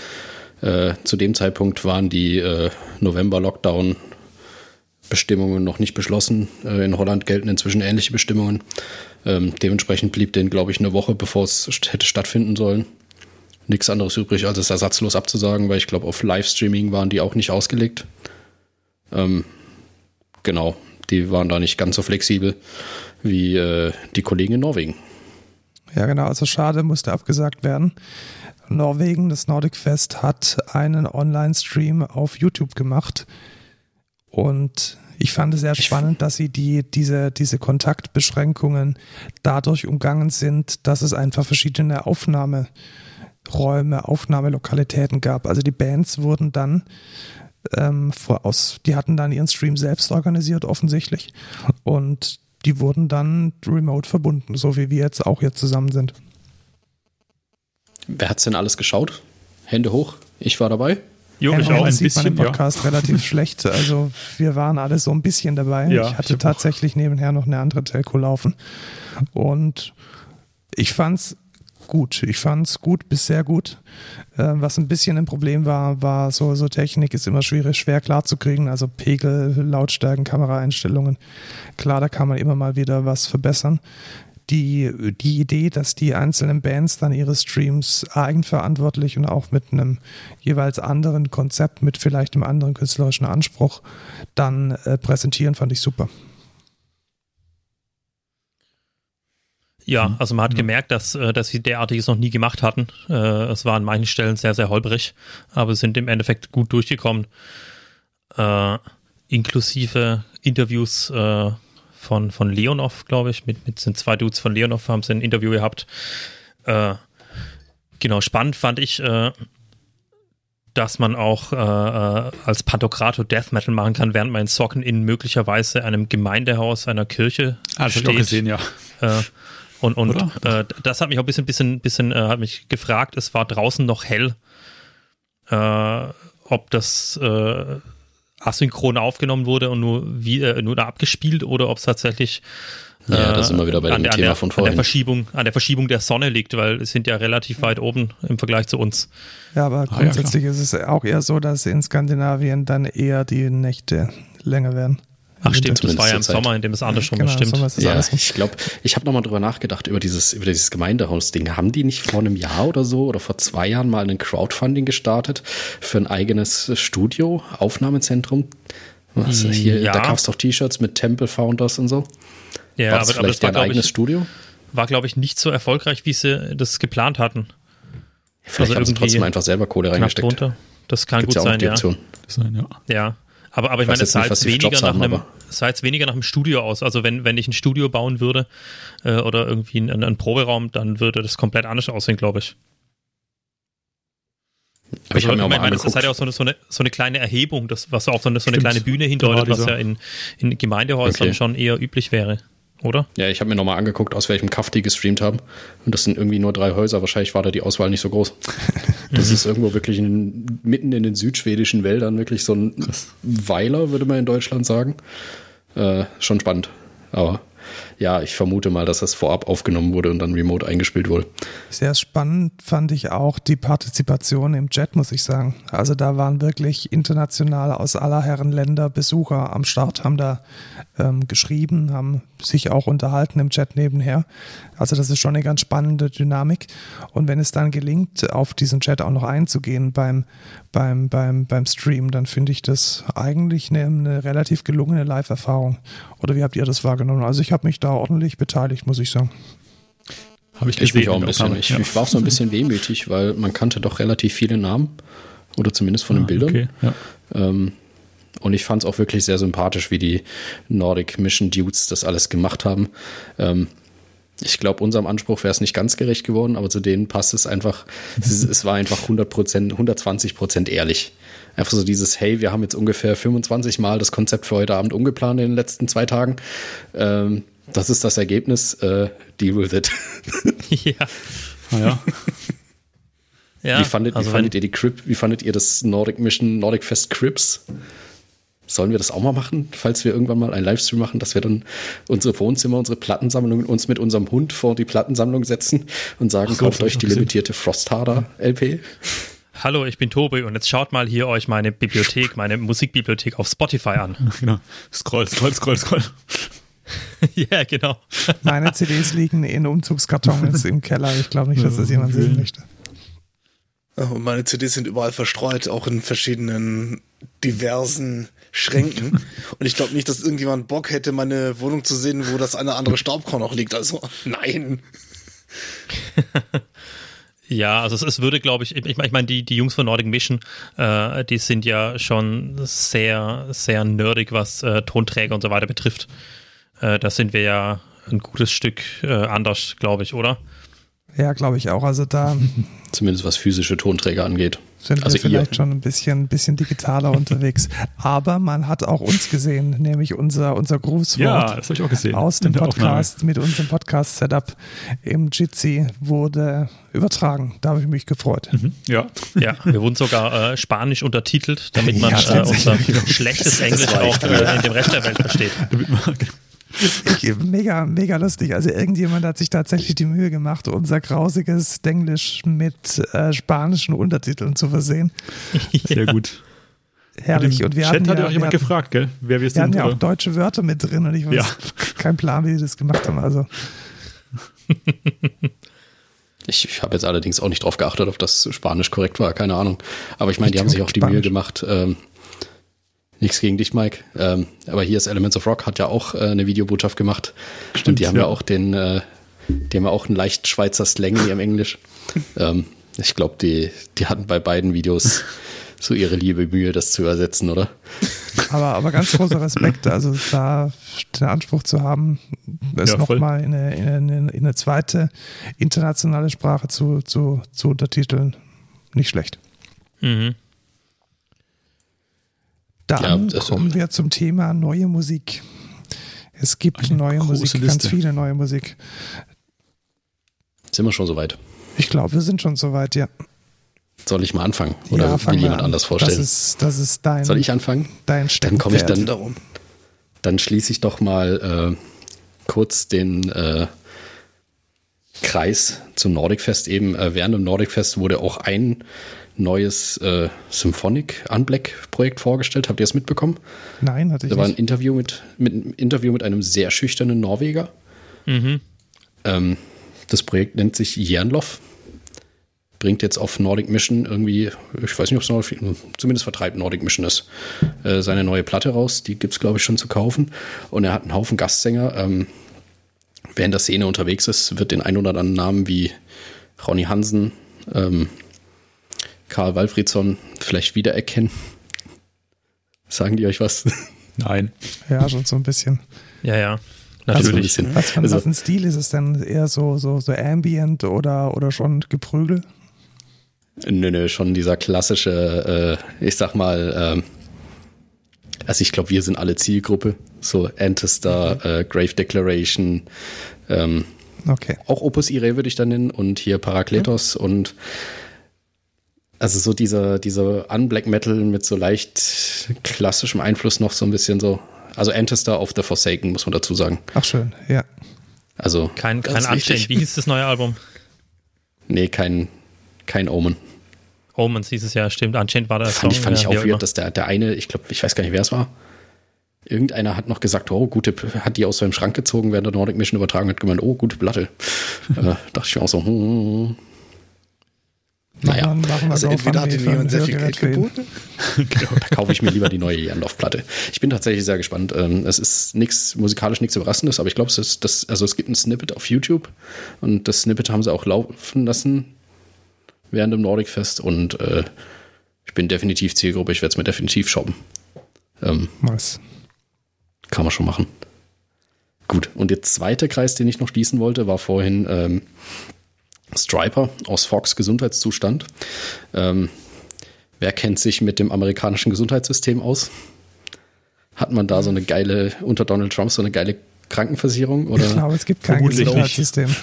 äh, zu dem Zeitpunkt waren die äh, November-Lockdown-Bestimmungen noch nicht beschlossen. Äh, in Holland gelten inzwischen ähnliche Bestimmungen. Ähm, dementsprechend blieb denen, glaube ich, eine Woche, bevor es hätte stattfinden sollen, nichts anderes übrig, als es ersatzlos abzusagen, weil ich glaube, auf Livestreaming waren die auch nicht ausgelegt. Ähm, genau, die waren da nicht ganz so flexibel wie äh, die Kollegen in Norwegen. Ja, genau, also schade, musste abgesagt werden. Norwegen, das Nordic Fest, hat einen Online-Stream auf YouTube gemacht. Und ich fand es sehr spannend, dass sie die, diese, diese Kontaktbeschränkungen dadurch umgangen sind, dass es einfach verschiedene Aufnahmeräume, Aufnahmelokalitäten gab. Also die Bands wurden dann ähm, voraus, die hatten dann ihren Stream selbst organisiert, offensichtlich. Und die wurden dann remote verbunden, so wie wir jetzt auch hier zusammen sind. Wer hat's denn alles geschaut? Hände hoch. Ich war dabei. Jo, ich auch ein sieht bisschen. Man im Podcast ja. relativ *laughs* schlecht. Also wir waren alle so ein bisschen dabei. Ja, ich hatte ich tatsächlich auch. nebenher noch eine andere Telco laufen. Und ich fand's gut. Ich fand's gut bis sehr gut. Äh, was ein bisschen ein Problem war, war so, so Technik ist immer schwierig, schwer klar zu kriegen. Also Pegel, Lautstärken, Kameraeinstellungen. Klar, da kann man immer mal wieder was verbessern die, die Idee, dass die einzelnen Bands dann ihre Streams eigenverantwortlich und auch mit einem jeweils anderen Konzept, mit vielleicht einem anderen künstlerischen Anspruch dann äh, präsentieren, fand ich super. Ja, also man hat ja. gemerkt, dass, äh, dass sie derartiges noch nie gemacht hatten. Äh, es war an manchen Stellen sehr, sehr holprig, aber sind im Endeffekt gut durchgekommen. Äh, inklusive Interviews äh, von, von Leonov, glaube ich, mit, mit sind zwei Dudes von Leonov, haben sie ein Interview gehabt. Äh, Genau, spannend fand ich, äh, dass man auch äh, äh, als Pantokrator Death Metal machen kann, während man in Socken in möglicherweise einem Gemeindehaus einer Kirche ah, steht. Gesehen, ja. Äh, und und äh, das hat mich auch ein bisschen, bisschen, bisschen äh, hat mich gefragt. Es war draußen noch hell, ob das asynchron aufgenommen wurde und nur wie äh, nur da abgespielt oder ob es tatsächlich ja, das ist immer wieder bei dem der, Thema der, von vorhin. An der, Verschiebung, an der Verschiebung der Sonne liegt, weil es sind ja relativ weit oben im Vergleich zu uns. Ja, aber grundsätzlich ah, ja, ist es auch eher so, dass in Skandinavien dann eher die Nächte länger werden. Ach stimmt, das war ja im Sommer, in dem es andersrum genau, stimmt. Ist ja, ich glaube, ich habe nochmal drüber nachgedacht, über dieses, über dieses Gemeindehaus-Ding. Haben die nicht vor einem Jahr oder so oder vor zwei Jahren mal ein Crowdfunding gestartet für ein eigenes Studio, Aufnahmezentrum? Was, hier, ja. Da gab es doch T-Shirts mit Temple Founders und so. Ja, war das aber, aber das war, deren eigenes ich, Studio? War, glaube ich, nicht so erfolgreich, wie sie das geplant hatten. Vielleicht also haben sie trotzdem einfach selber Kohle reingesteckt. Drunter. Das kann Gibt's gut ja sein, ja. sein, ja. Ja, aber, aber ich, ich meine, es sah, jetzt weniger nach einem, sah jetzt weniger nach einem Studio aus. Also wenn, wenn ich ein Studio bauen würde äh, oder irgendwie einen, einen Proberaum, dann würde das komplett anders aussehen, glaube ich. Aber also, ich, ich meine, das ist halt auch so eine, so, eine, so eine kleine Erhebung, das, was auf so eine, so eine kleine Bühne hindeutet, was ja in, in Gemeindehäusern okay. schon eher üblich wäre oder? Ja, ich habe mir nochmal angeguckt, aus welchem Kaff die gestreamt haben. Und das sind irgendwie nur drei Häuser. Wahrscheinlich war da die Auswahl nicht so groß. *laughs* Das ist irgendwo wirklich in, mitten in den südschwedischen Wäldern, wirklich so ein Weiler, würde man in Deutschland sagen. Äh, schon spannend. Aber ja, ich vermute mal, dass das vorab aufgenommen wurde und dann remote eingespielt wurde. Sehr spannend fand ich auch die Partizipation im Chat, muss ich sagen. Also da waren wirklich international aus aller Herren Länder Besucher am Start, haben da ähm, geschrieben, haben sich auch unterhalten im Chat nebenher. Also das ist schon eine ganz spannende Dynamik. Und wenn es dann gelingt, auf diesen Chat auch noch einzugehen beim, beim, beim, beim Stream, dann finde ich das eigentlich eine, eine relativ gelungene Live-Erfahrung. Oder wie habt ihr das wahrgenommen? Also ich habe mich da ordentlich beteiligt, muss ich sagen. Habe ich gesehen. Ich, auch ein bisschen, ich, ja. ich, war auch so ein bisschen wehmütig, weil man kannte doch relativ viele Namen. Oder zumindest von ah, den Bildern. Okay, ja. ähm, und ich fand es auch wirklich sehr sympathisch, wie die Nordic Mission Dudes das alles gemacht haben. Ähm, ich glaube, unserem Anspruch wäre es nicht ganz gerecht geworden, aber zu denen passt es einfach. *laughs* es, es, war einfach 100 Prozent, 120 Prozent ehrlich. Einfach so dieses, hey, wir haben jetzt ungefähr 25 Mal das Konzept für heute Abend umgeplant in den letzten zwei Tagen. Ähm, das ist das Ergebnis. Äh, deal with it. *laughs* ja. ja. ja. Wie fandet, also wie fandet ihr die Crip, wie fandet ihr das Nordic Mission, Nordic Fest Crips? Sollen wir das auch mal machen, falls wir irgendwann mal einen Livestream machen, dass wir dann unsere Wohnzimmer, unsere Plattensammlung uns mit unserem Hund vor die Plattensammlung setzen und sagen, so, kauft euch die limitierte Frostharder LP? Hallo, ich bin Tobi und jetzt schaut mal hier euch meine Bibliothek, meine Musikbibliothek auf Spotify an. *laughs* Genau. Scroll, scroll, scroll, scroll. *laughs* ja, genau. Meine CDs liegen in Umzugskartons im Keller. Ich glaube nicht, dass das jemand sehen möchte. Und meine CDs sind überall verstreut, auch in verschiedenen diversen Schränken. Und ich glaube nicht, dass irgendjemand Bock hätte, meine Wohnung zu sehen, wo das eine andere Staubkorn noch liegt. Also, nein. *laughs* Ja, also es, es würde, glaube ich, ich, ich meine, die, die Jungs von Nordic Mission, äh, die sind ja schon sehr, sehr nerdig, was äh, Tonträger und so weiter betrifft. Äh, da sind wir ja ein gutes Stück äh, anders, glaube ich, oder? Ja, glaube ich auch. Also da. *laughs* Zumindest was physische Tonträger angeht. Sind also wir vielleicht ihr. schon ein bisschen, bisschen digitaler *laughs* unterwegs. Aber man hat auch uns gesehen, nämlich unser, unser Grußwort ja, das ich auch gesehen. aus dem Podcast mit unserem Podcast-Setup im Jitsi wurde übertragen. Da habe ich mich gefreut. Mhm. Ja. *laughs* ja, wir wurden sogar äh, spanisch untertitelt, damit man ja, äh, unser schlechtes Englisch auch äh, in dem Rest der Welt versteht. Ich, mega, mega lustig. Also irgendjemand hat sich tatsächlich die Mühe gemacht, unser grausiges Denglisch mit äh, spanischen Untertiteln zu versehen. Sehr gut. *laughs* Herrlich. Und wir Chat hatten hat ja auch jemand hatten, gefragt, gell? Wer wir, wir sind. hatten ja auch deutsche Wörter mit drin und ich weiß ja. *laughs* keinen Plan, wie die das gemacht haben. Also. *laughs* Ich, ich habe jetzt allerdings auch nicht drauf geachtet, ob das Spanisch korrekt war, keine Ahnung. Aber ich meine, die haben sich auch die Mühe gemacht, ähm, Nichts gegen dich, Mike. Ähm, aber hier ist Elements of Rock, hat ja auch äh, eine Videobotschaft gemacht. Stimmt, und die haben ja, ja auch den, äh, die haben ja auch einen leicht Schweizer Slang hier im Englisch. *laughs* ähm, ich glaube, die, die hatten bei beiden Videos *laughs* so ihre liebe Mühe, das zu übersetzen, oder? aber, aber ganz großer *laughs* Respekt, also da den Anspruch zu haben, es ja, nochmal in eine, in, in eine zweite internationale Sprache zu, zu, zu untertiteln, nicht schlecht. Mhm. Dann ja, kommen wir zum Thema neue Musik. Es gibt neue Musik, Liste. ganz viele neue Musik. Sind wir schon soweit? Ich glaube, wir sind schon soweit, ja. Soll ich mal anfangen? Oder ja, will jemand an. anders vorstellen? Das ist, das ist dein. Soll ich anfangen? Dein Dann komme ich dann darum. Dann schließe ich doch mal äh, kurz den äh, Kreis zum Nordic Fest eben. Äh, während dem Nordic Fest wurde auch ein neues äh, Symphonic Unblack Projekt vorgestellt. Habt ihr es mitbekommen? Nein, hatte ich nicht. Da war ein Interview mit, mit, ein Interview mit einem sehr schüchternen Norweger. Mhm. Ähm, das Projekt nennt sich Jernloff. Bringt jetzt auf Nordic Mission irgendwie, ich weiß nicht, ob es Nordic, zumindest vertreibt Nordic Mission ist, äh, seine neue Platte raus. Die gibt es, glaube ich, schon zu kaufen. Und er hat einen Haufen Gastsänger. Ähm, wer in der Szene unterwegs ist, wird den ein oder anderen Namen wie Ronny Hansen, ähm, Karl Walfriedson vielleicht wiedererkennen. Sagen die euch was? Nein. Ja, schon so ein bisschen. Ja, ja. Natürlich. Also, was für also, ein Stil ist es denn? Eher so, so, so Ambient oder, oder schon Geprügel? Nö, nö, schon dieser klassische, äh, ich sag mal, äh, also ich glaube, wir sind alle Zielgruppe. So Antestar, mhm. äh, Grave Declaration, ähm, okay. auch Opus Irae würde ich dann nennen und hier Parakletos mhm. und also so dieser, dieser Un-Black Metal mit so leicht klassischem Einfluss noch so ein bisschen so also Antestar of the Forsaken, muss man dazu sagen. Ach schön, ja. Also kein, kein Unchained. Wie hieß das neue Album? Nee, kein, kein Omen. Omens hieß es ja, stimmt. Unchained war der fand Song. Ich, fand ich auch weird, dass der, der eine, ich glaube, ich weiß gar nicht, wer es war. Irgendeiner hat noch gesagt, oh, gute, hat die aus seinem Schrank gezogen, während der Nordic Mission übertragen hat, gemeint, oh, gute Platte. *laughs* äh, dachte ich mir auch so, hm, hm, hm. Naja, also entweder hat ihm jemand sehr viel Geld geboten. *laughs* *laughs* genau, da kaufe ich mir lieber die neue Jandorf-Platte. Ich bin tatsächlich sehr gespannt. Ähm, es ist nichts, musikalisch nichts Überraschendes, aber ich glaube, es ist das, also es gibt ein Snippet auf YouTube und das Snippet haben sie auch laufen lassen während dem Nordic Fest und äh, ich bin definitiv Zielgruppe, ich werde es mir definitiv shoppen. Ähm, Was? Kann man schon machen. Gut, und der zweite Kreis, den ich noch schließen wollte, war vorhin ähm, Striper aus Fox Gesundheitszustand. Ähm, wer kennt sich mit dem amerikanischen Gesundheitssystem aus? Hat man da so eine geile, unter Donald Trump so eine geile Krankenversicherung? Oder? Ich glaube, es gibt kein Gesundheitssystem.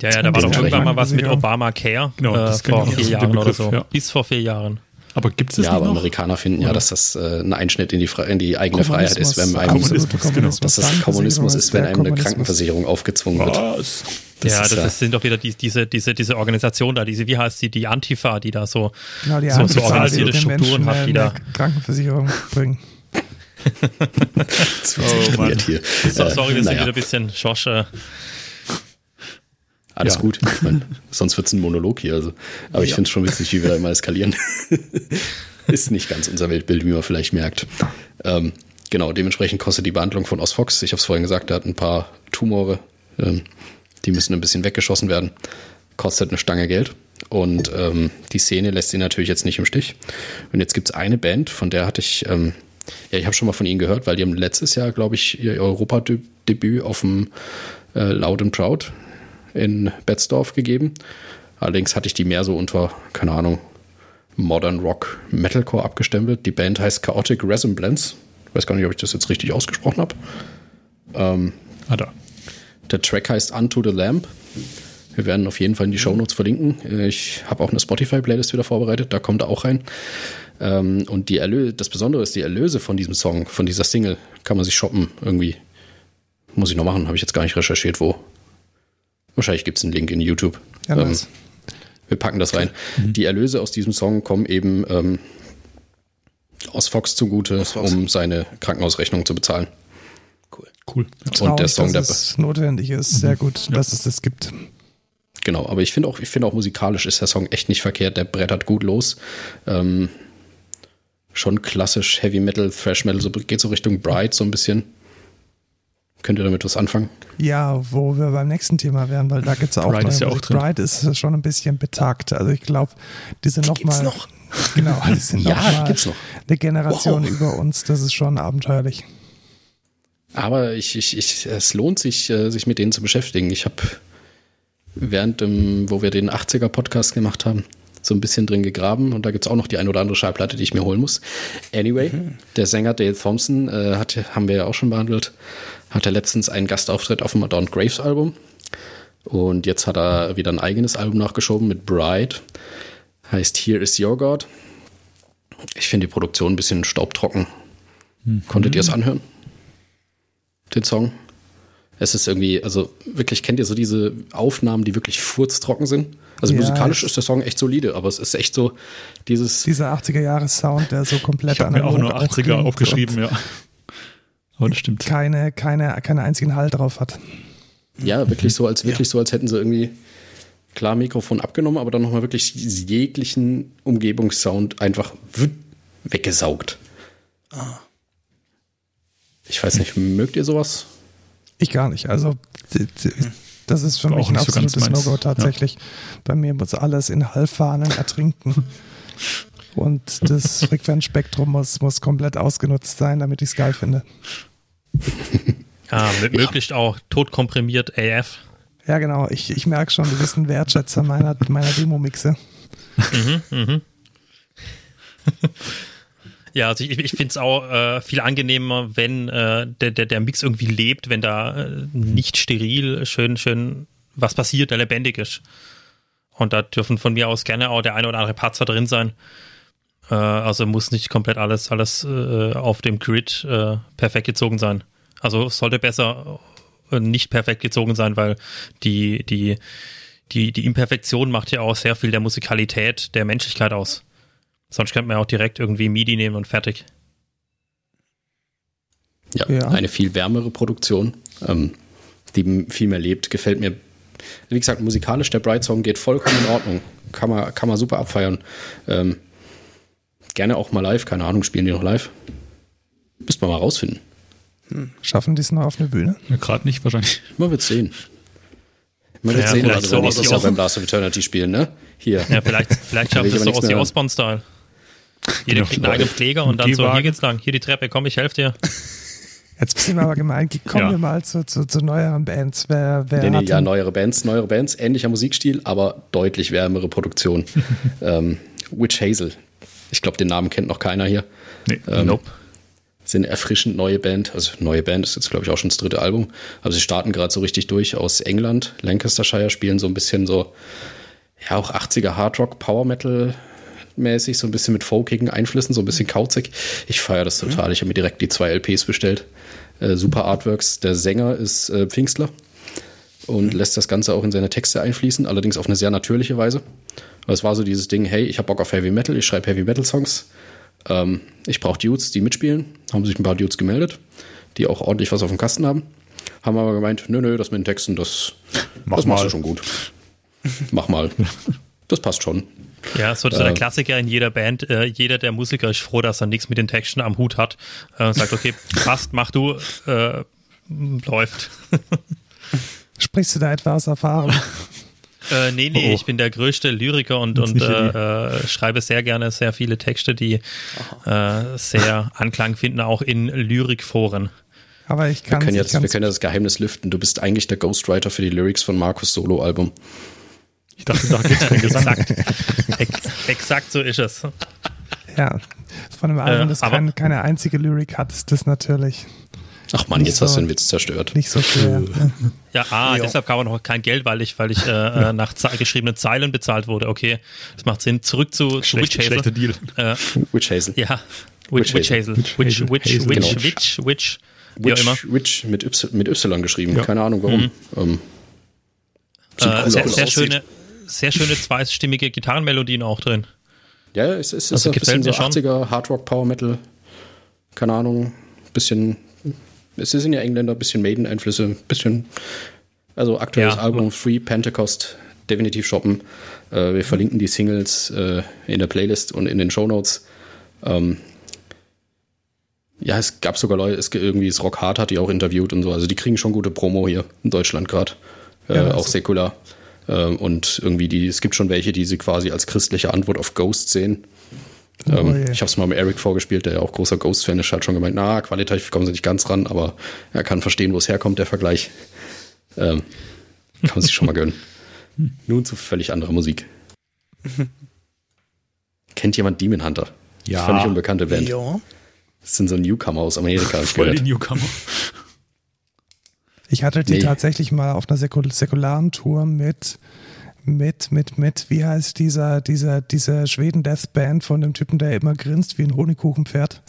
Ja, ja, da war doch irgendwann mal was mit Obamacare genau, äh, vor vier Jahren Begriff, oder so. Ja. Bis vor vier Jahren. Aber gibt es das Ja, aber noch? Amerikaner finden ja, dass das äh, ein Einschnitt in die, in die eigene Freiheit ist, wenn einem genau. dass das Kommunismus ist, wenn einem eine Krankenversicherung aufgezwungen wird. Das ja, das ja. sind doch wieder die, diese, diese, diese Organisation da, diese, wie heißt die, die Antifa, die da so, genau, die so, so organisierte Strukturen hat, die da. Krankenversicherung bringen. *laughs* oh Mann. Hier. So, sorry, wir sind naja. wieder ein bisschen Schosch. Äh, alles ja. gut. Ich mein, sonst wird es ein Monolog hier. Also. Aber ich finde es schon witzig, wie wir da immer eskalieren. *laughs* Ist nicht ganz unser Weltbild, wie man vielleicht merkt. Ähm, genau, dementsprechend kostet die Behandlung von Osfox, ich habe es vorhin gesagt, er hat ein paar Tumore, ähm, die müssen ein bisschen weggeschossen werden. Kostet eine Stange Geld. Und ähm, die Szene lässt ihn natürlich jetzt nicht im Stich. Und jetzt gibt es eine Band, von der hatte ich, ähm, ja, ich habe schon mal von ihnen gehört, weil die haben letztes Jahr, glaube ich, ihr Europa-Debüt auf dem äh, Loud and Proud in Betzdorf gegeben. Allerdings hatte ich die mehr so unter, keine Ahnung, Modern Rock Metalcore abgestempelt. Die Band heißt Chaotic Resemblance. Ich weiß gar nicht, ob ich das jetzt richtig ausgesprochen habe. Ähm, ah, da. Der Track heißt Unto the Lamp. Wir werden auf jeden Fall in die Show Notes verlinken. Ich habe auch eine Spotify-Playlist wieder vorbereitet, da kommt er auch rein. Ähm, und die Erlöse, das Besondere ist, die Erlöse von diesem Song, von dieser Single, kann man sich shoppen irgendwie. Muss ich noch machen, habe ich jetzt gar nicht recherchiert, wo. Wahrscheinlich gibt es einen Link in YouTube. Ja, ähm, nice. Wir packen das rein. Mhm. Die Erlöse aus diesem Song kommen eben ähm, aus Fox zugute, aus Fox. um seine Krankenhausrechnung zu bezahlen. Cool. Traurig, und der Song, dass es notwendig ist. Sehr mhm. gut, ja. dass es das gibt. Genau, aber ich finde auch, ich auch musikalisch ist der Song echt nicht verkehrt. Der brettert gut los. Ähm, schon klassisch Heavy Metal, Thrash Metal, so geht so Richtung Bright so ein bisschen. Könnt ihr damit was anfangen? Ja, wo wir beim nächsten Thema wären, weil da gibt es auch, Bride ist ja auch drin. Bride ist schon ein bisschen betagt. Also ich glaube, die sind nochmal. noch? *laughs* Genau, die sind *laughs* Ja, noch mal gibt's noch. eine Generation Wow. über uns. Das ist schon abenteuerlich. Aber ich, ich, ich, es lohnt sich, äh, sich mit denen zu beschäftigen. Ich habe während dem, wo wir den 80er-Podcast gemacht haben, so ein bisschen drin gegraben und da gibt es auch noch die ein oder andere Schallplatte, die ich mir holen muss. Anyway, der Sänger Dale Thompson, äh, hat, haben wir ja auch schon behandelt, hatte letztens einen Gastauftritt auf dem Adorned Graves Album und jetzt hat er wieder ein eigenes Album nachgeschoben mit Bride, heißt Here is Your God. Ich finde die Produktion ein bisschen staubtrocken. Konntet ihr es anhören? Den Song? Es ist irgendwie, also wirklich, kennt ihr so diese Aufnahmen, die wirklich furztrocken sind? Also Ja, musikalisch ist der Song echt solide, aber es ist echt so dieses, Dieser 80er-Jahres-Sound, der so komplett Ich habe mir auch analog nur 80er klingt aufgeschrieben, und ja. Aber das stimmt. Keine, keine, keinen einzigen Halt drauf hat. ja, wirklich so, als wirklich so, als hätten sie irgendwie klar Mikrofon abgenommen, aber dann nochmal wirklich jeglichen Umgebungssound einfach weggesaugt. Ich weiß nicht, mögt ihr sowas? Ich gar nicht. Also d- das ist für War mich ein so absolutes meins. No-Go tatsächlich. Bei mir muss alles in Hallfahnen ertrinken. *laughs* Und das Frequenzspektrum muss, muss komplett ausgenutzt sein, damit ich es geil finde. Ja, mö- möglichst auch totkomprimiert AF. Ja, genau. Ich, ich merke schon, du bist ein Wertschätzer meiner, meiner Demo-Mixe. *laughs* Ja, also ich, ich finde es auch äh, viel angenehmer, wenn äh, der, der, der Mix irgendwie lebt, wenn da äh, nicht steril schön, schön was passiert, der lebendig ist. Und da dürfen von mir aus gerne auch der eine oder andere Patzer drin sein. Äh, also muss nicht komplett alles, alles äh, auf dem Grid äh, perfekt gezogen sein. Also sollte besser nicht perfekt gezogen sein, weil die, die, die, die Imperfektion macht ja auch sehr viel der Musikalität, der Menschlichkeit aus. Sonst könnte man ja auch direkt irgendwie MIDI nehmen und fertig. Ja, Ja. eine viel wärmere Produktion, ähm, die viel mehr lebt, gefällt mir. Wie gesagt, musikalisch, der Bright Song geht vollkommen in Ordnung. Kann man, kann man super abfeiern. Ähm, gerne auch mal live, keine Ahnung, spielen die noch live? Müsste man mal rausfinden. Schaffen die es noch auf eine Bühne? Ja, Gerade nicht wahrscheinlich. Man wird sehen. Man wird Ja, sehen, vielleicht also so wenn nächstes Ozzy Jahr Osbourne. beim Blast of Eternity spielen, ne? Hier. Ja, vielleicht, vielleicht schafft ich es so aus die Osborne-Style. Jeder kriegt einen eigenen Pfleger und dann so, hier geht's lang, hier die Treppe, komm, ich helfe dir. Jetzt sind wir aber gemein. Kommen Ja. wir mal zu, zu, zu neueren Bands. Wer, wer Nee, nee, ja, neuere Bands, neuere Bands, ähnlicher Musikstil, aber deutlich wärmere Produktion. *laughs* ähm, Witch Hazel. Ich glaube, den Namen kennt noch keiner hier. Nee. Ähm, Nope. Sind eine erfrischend neue Band. Also neue Band ist jetzt, glaube ich, auch schon das dritte Album. Aber sie starten gerade so richtig durch aus England. Lancastershire spielen so ein bisschen so, ja, auch 80er Hardrock, Power Metal mäßig, so ein bisschen mit folkigen Einflüssen, so ein bisschen kauzig. Ich feiere das total. Ich habe mir direkt die zwei LPs bestellt. Äh, super Artworks. Der Sänger ist äh, Pfingstler und lässt das Ganze auch in seine Texte einfließen, allerdings auf eine sehr natürliche Weise. Es war so dieses Ding, hey, ich habe Bock auf Heavy Metal, ich schreibe Heavy Metal Songs. Ähm, ich brauche Dudes, die mitspielen. Haben sich ein paar Dudes gemeldet, die auch ordentlich was auf dem Kasten haben. Haben aber gemeint, nö, nö, das mit den Texten, das, Mach das machst du schon gut. Mach mal. *laughs* Das passt schon. Ja, so, so der Klassiker in jeder Band. Äh, jeder der Musiker ist froh, dass er nichts mit den Texten am Hut hat. Äh, und sagt, okay, *laughs* passt, mach du, äh, läuft. *laughs* Sprichst du da etwa aus Erfahrung? Äh, nee, nee, Oh, ich bin der größte Lyriker und, *laughs* und äh, äh, schreibe sehr gerne sehr viele Texte, die äh, sehr Anklang finden, auch in Lyrikforen. Aber ich Wir kann können, ich jetzt, wir können ja das Geheimnis lüften. Du bist eigentlich der Ghostwriter für die Lyrics von Markus Solo-Album. Ich dachte, da geht's keinen *laughs* Gesang. Exakt. Ex exakt so ist es. Ja, von einem Album, Äh, das aber- kein, keine einzige Lyrik hat, ist das natürlich Ach man, jetzt hast so- du den Witz zerstört. nicht so schwer. Ja, ah, Ja. deshalb kam auch noch kein Geld, weil ich, weil ich äh, äh, nach Ze geschriebenen Zeilen bezahlt wurde. Okay, das macht Sinn. Zurück zu, zu Schlecht, Witch schlechter Hazel. Deal. Äh, Witch Hazel. ja, Witch, Witch Witch Hazel. Witch, Hazel. Witch, Hazel, Witch, genau. Witch, Witch, wie auch immer. Witch, Witch mit, y, mit Y geschrieben. Ja. Keine Ahnung warum. Ähm, sieht Äh, sehr, sehr schöne, sehr schöne zweistimmige Gitarrenmelodien auch drin. Ja, es, es ist Also ein bisschen so mir schon. 80er Hardrock, Power Metal. Keine Ahnung. Bisschen. Es sind ja Engländer, bisschen Maiden-Einflüsse. Bisschen. Also aktuelles Ja. Album Free Pentecost. Definitiv shoppen. Äh, wir verlinken die Singles äh, in der Playlist und in den Shownotes. Ähm, Ja, es gab sogar Leute, es irgendwie das Rock Hard hat die auch interviewt und so. Also die kriegen schon gute Promo hier in Deutschland gerade. Äh, ja, auch säkular. Ähm, und irgendwie die, es gibt schon welche, die sie quasi als christliche Antwort auf Ghost sehen. Oh, ähm, ich habe es mal mit Eric vorgespielt, der ja auch großer Ghost-Fan ist, hat schon gemeint, na, qualitativ kommen sie nicht ganz ran, aber er kann verstehen, wo es herkommt, der Vergleich. Ähm, kann man sich schon mal gönnen. *laughs* Nun zu völlig anderer Musik. *laughs* Kennt jemand Demon Hunter? Ja. Völlig unbekannte Band. Ja. Das sind so Newcomer aus Amerika. Voll die Newcomer. *laughs* Ich hatte die nee. tatsächlich mal auf einer säkul säkularen Tour mit, mit, mit, mit, wie heißt dieser, dieser, dieser Schweden-Death-Band von dem Typen, der immer grinst wie ein Honigkuchenpferd?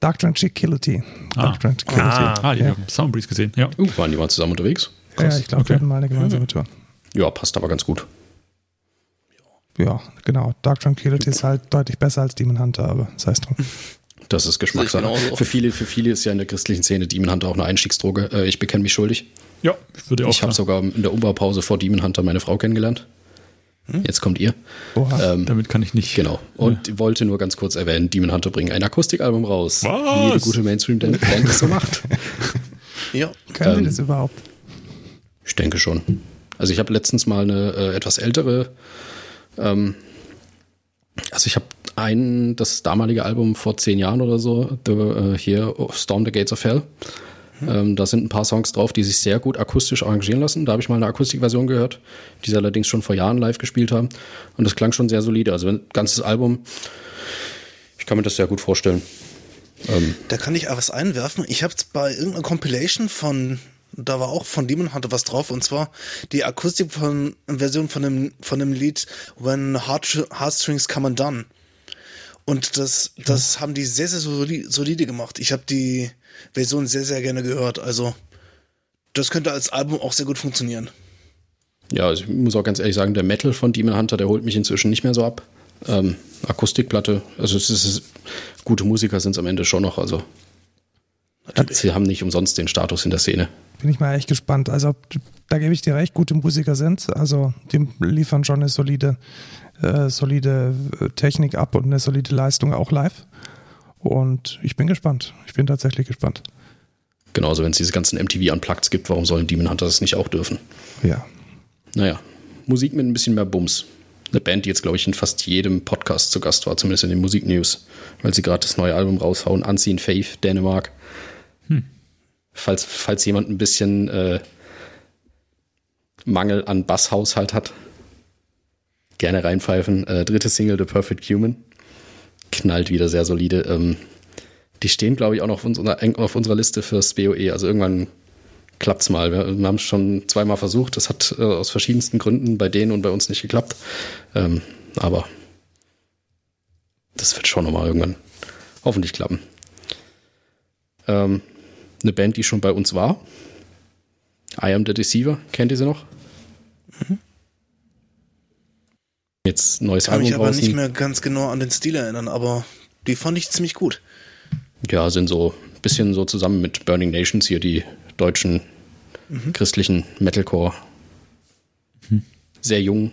Dark Tranquility. Ah. Dark Tranquility. Ah, ah die ja. haben Soundbreeze gesehen, ja. Uh, waren die mal zusammen unterwegs? Krass. Ja, ich glaube, okay. wir hatten mal eine gemeinsame Tour. Ja, passt aber ganz gut. Ja, genau. Dark Tranquility ist halt deutlich besser als Demon Hunter, aber sei es drum. *laughs* Das ist Geschmackssache. Für viele, für viele ist ja in der christlichen Szene Demon Hunter auch eine Einstiegsdroge. Äh, ich bekenne mich schuldig. Ja, ich würde auch. Ich habe sogar in der Umbaupause vor Demon Hunter meine Frau kennengelernt. Hm? Jetzt kommt ihr. Ähm, Damit kann ich nicht. Genau. Und ja. wollte nur ganz kurz erwähnen, Demon Hunter bringt ein Akustikalbum raus. Was? Wie jede gute Mainstream-Band das so macht. *laughs* ja. Können ähm, das überhaupt? Ich denke schon. Also ich habe letztens mal eine äh, etwas ältere, ähm, also ich habe ein, das damalige Album vor zehn Jahren oder so, the, äh, hier Storm the Gates of Hell. Ähm, da sind ein paar Songs drauf, die sich sehr gut akustisch arrangieren lassen. Da habe ich mal eine Akustikversion gehört, die sie allerdings schon vor Jahren live gespielt haben. Und das klang schon sehr solide. Also ein ganzes Album, ich kann mir das sehr gut vorstellen. Ähm, da kann ich auch was einwerfen. Ich habe bei irgendeiner Compilation von da war auch von Demon Hunter was drauf und zwar die Akustik von Version von dem von dem Lied When Heart, Heartstrings Come Undone. Und das, das haben die sehr, sehr solide gemacht. Ich habe die Version sehr, sehr gerne gehört. Also, das könnte als Album auch sehr gut funktionieren. Ja, also ich muss auch ganz ehrlich sagen, der Metal von Demon Hunter, der holt mich inzwischen nicht mehr so ab. Ähm, Akustikplatte, also es ist, gute Musiker sind es am Ende schon noch. Also, Natürlich. sie haben nicht umsonst den Status in der Szene. Bin ich mal echt gespannt. Also, da gebe ich dir recht, gute Musiker sind. Also, die liefern schon eine solide äh, solide äh, Technik ab und eine solide Leistung auch live. Und ich bin gespannt. Ich bin tatsächlich gespannt. Genauso, wenn es diese ganzen MTV-Unplugged gibt, warum sollen Demon Hunter das nicht auch dürfen? Ja. Naja, Musik mit ein bisschen mehr Bums. Eine Band, die jetzt, glaube ich, in fast jedem Podcast zu Gast war, zumindest in den Musiknews, weil sie gerade das neue Album raushauen, Unseen Faith, Dänemark. Hm. Falls, falls jemand ein bisschen äh, Mangel an Basshaushalt hat, gerne reinpfeifen. Äh, dritte Single, The Perfect Human. Knallt wieder sehr solide. Ähm, die stehen, glaube ich, auch noch auf unserer, auf unserer Liste fürs BOE. Also irgendwann klappt's mal. Wir, wir haben es schon zweimal versucht. Das hat äh, aus verschiedensten Gründen bei denen und bei uns nicht geklappt. Ähm, aber das wird schon nochmal irgendwann hoffentlich klappen. Ähm, eine Band, die schon bei uns war. I Am the Deceiver. Kennt ihr sie noch? Mhm jetzt neues Kann Album mich aber draußen. nicht mehr ganz genau an den Stil erinnern, aber die fand ich ziemlich gut. Ja, sind so ein bisschen so zusammen mit Burning Nations hier die deutschen mhm. christlichen Metalcore. Mhm. Sehr jung.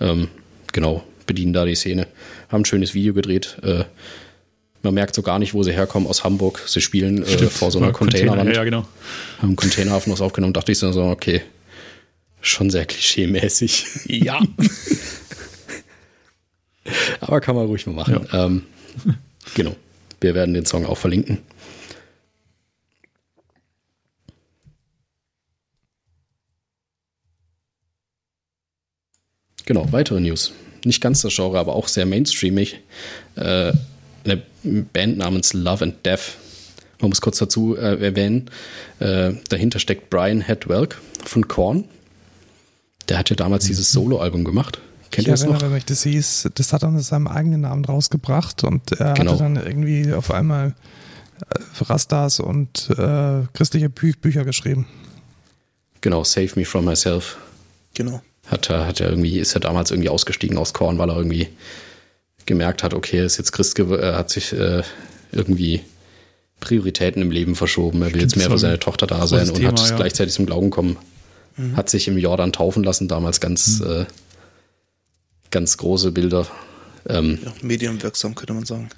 Ähm, genau, bedienen da die Szene. Haben ein schönes Video gedreht. Äh, man merkt so gar nicht, wo sie herkommen aus Hamburg. Sie spielen äh, vor so einer Containerwand. Container, ja, genau. Haben Containerhafen was aufgenommen. Dachte ich so, okay, Schon sehr klischee-mäßig. Ja. *laughs* Aber kann man ruhig mal machen. Ja. Ähm, genau. Wir werden den Song auch verlinken. Genau, weitere News. Nicht ganz das Genre, aber auch sehr mainstreamig. Äh, eine Band namens Love and Death. Man muss kurz dazu äh, erwähnen, äh, dahinter steckt Brian Hedwelk von Korn. Der hat ja damals dieses mhm. Solo-Album gemacht. Kennt ihr das noch? Mich, das hieß, das hat er unter seinem eigenen Namen rausgebracht und er genau. hatte dann irgendwie auf einmal äh, Rastas und äh, christliche Bü Bücher geschrieben. Genau, Save Me From Myself. Genau. Hat er, hat er irgendwie, ist er damals irgendwie ausgestiegen aus Korn, weil er irgendwie gemerkt hat, okay, er ist jetzt Christ, er hat sich äh, irgendwie Prioritäten im Leben verschoben. Er will Stimmt, jetzt mehr für seine Tochter da sein und Thema, hat ja. gleichzeitig zum Glauben kommen. Mhm. Hat sich im Jordan taufen lassen, damals ganz, mhm. äh, ganz große Bilder. Ähm, ja, medienwirksam, könnte man sagen.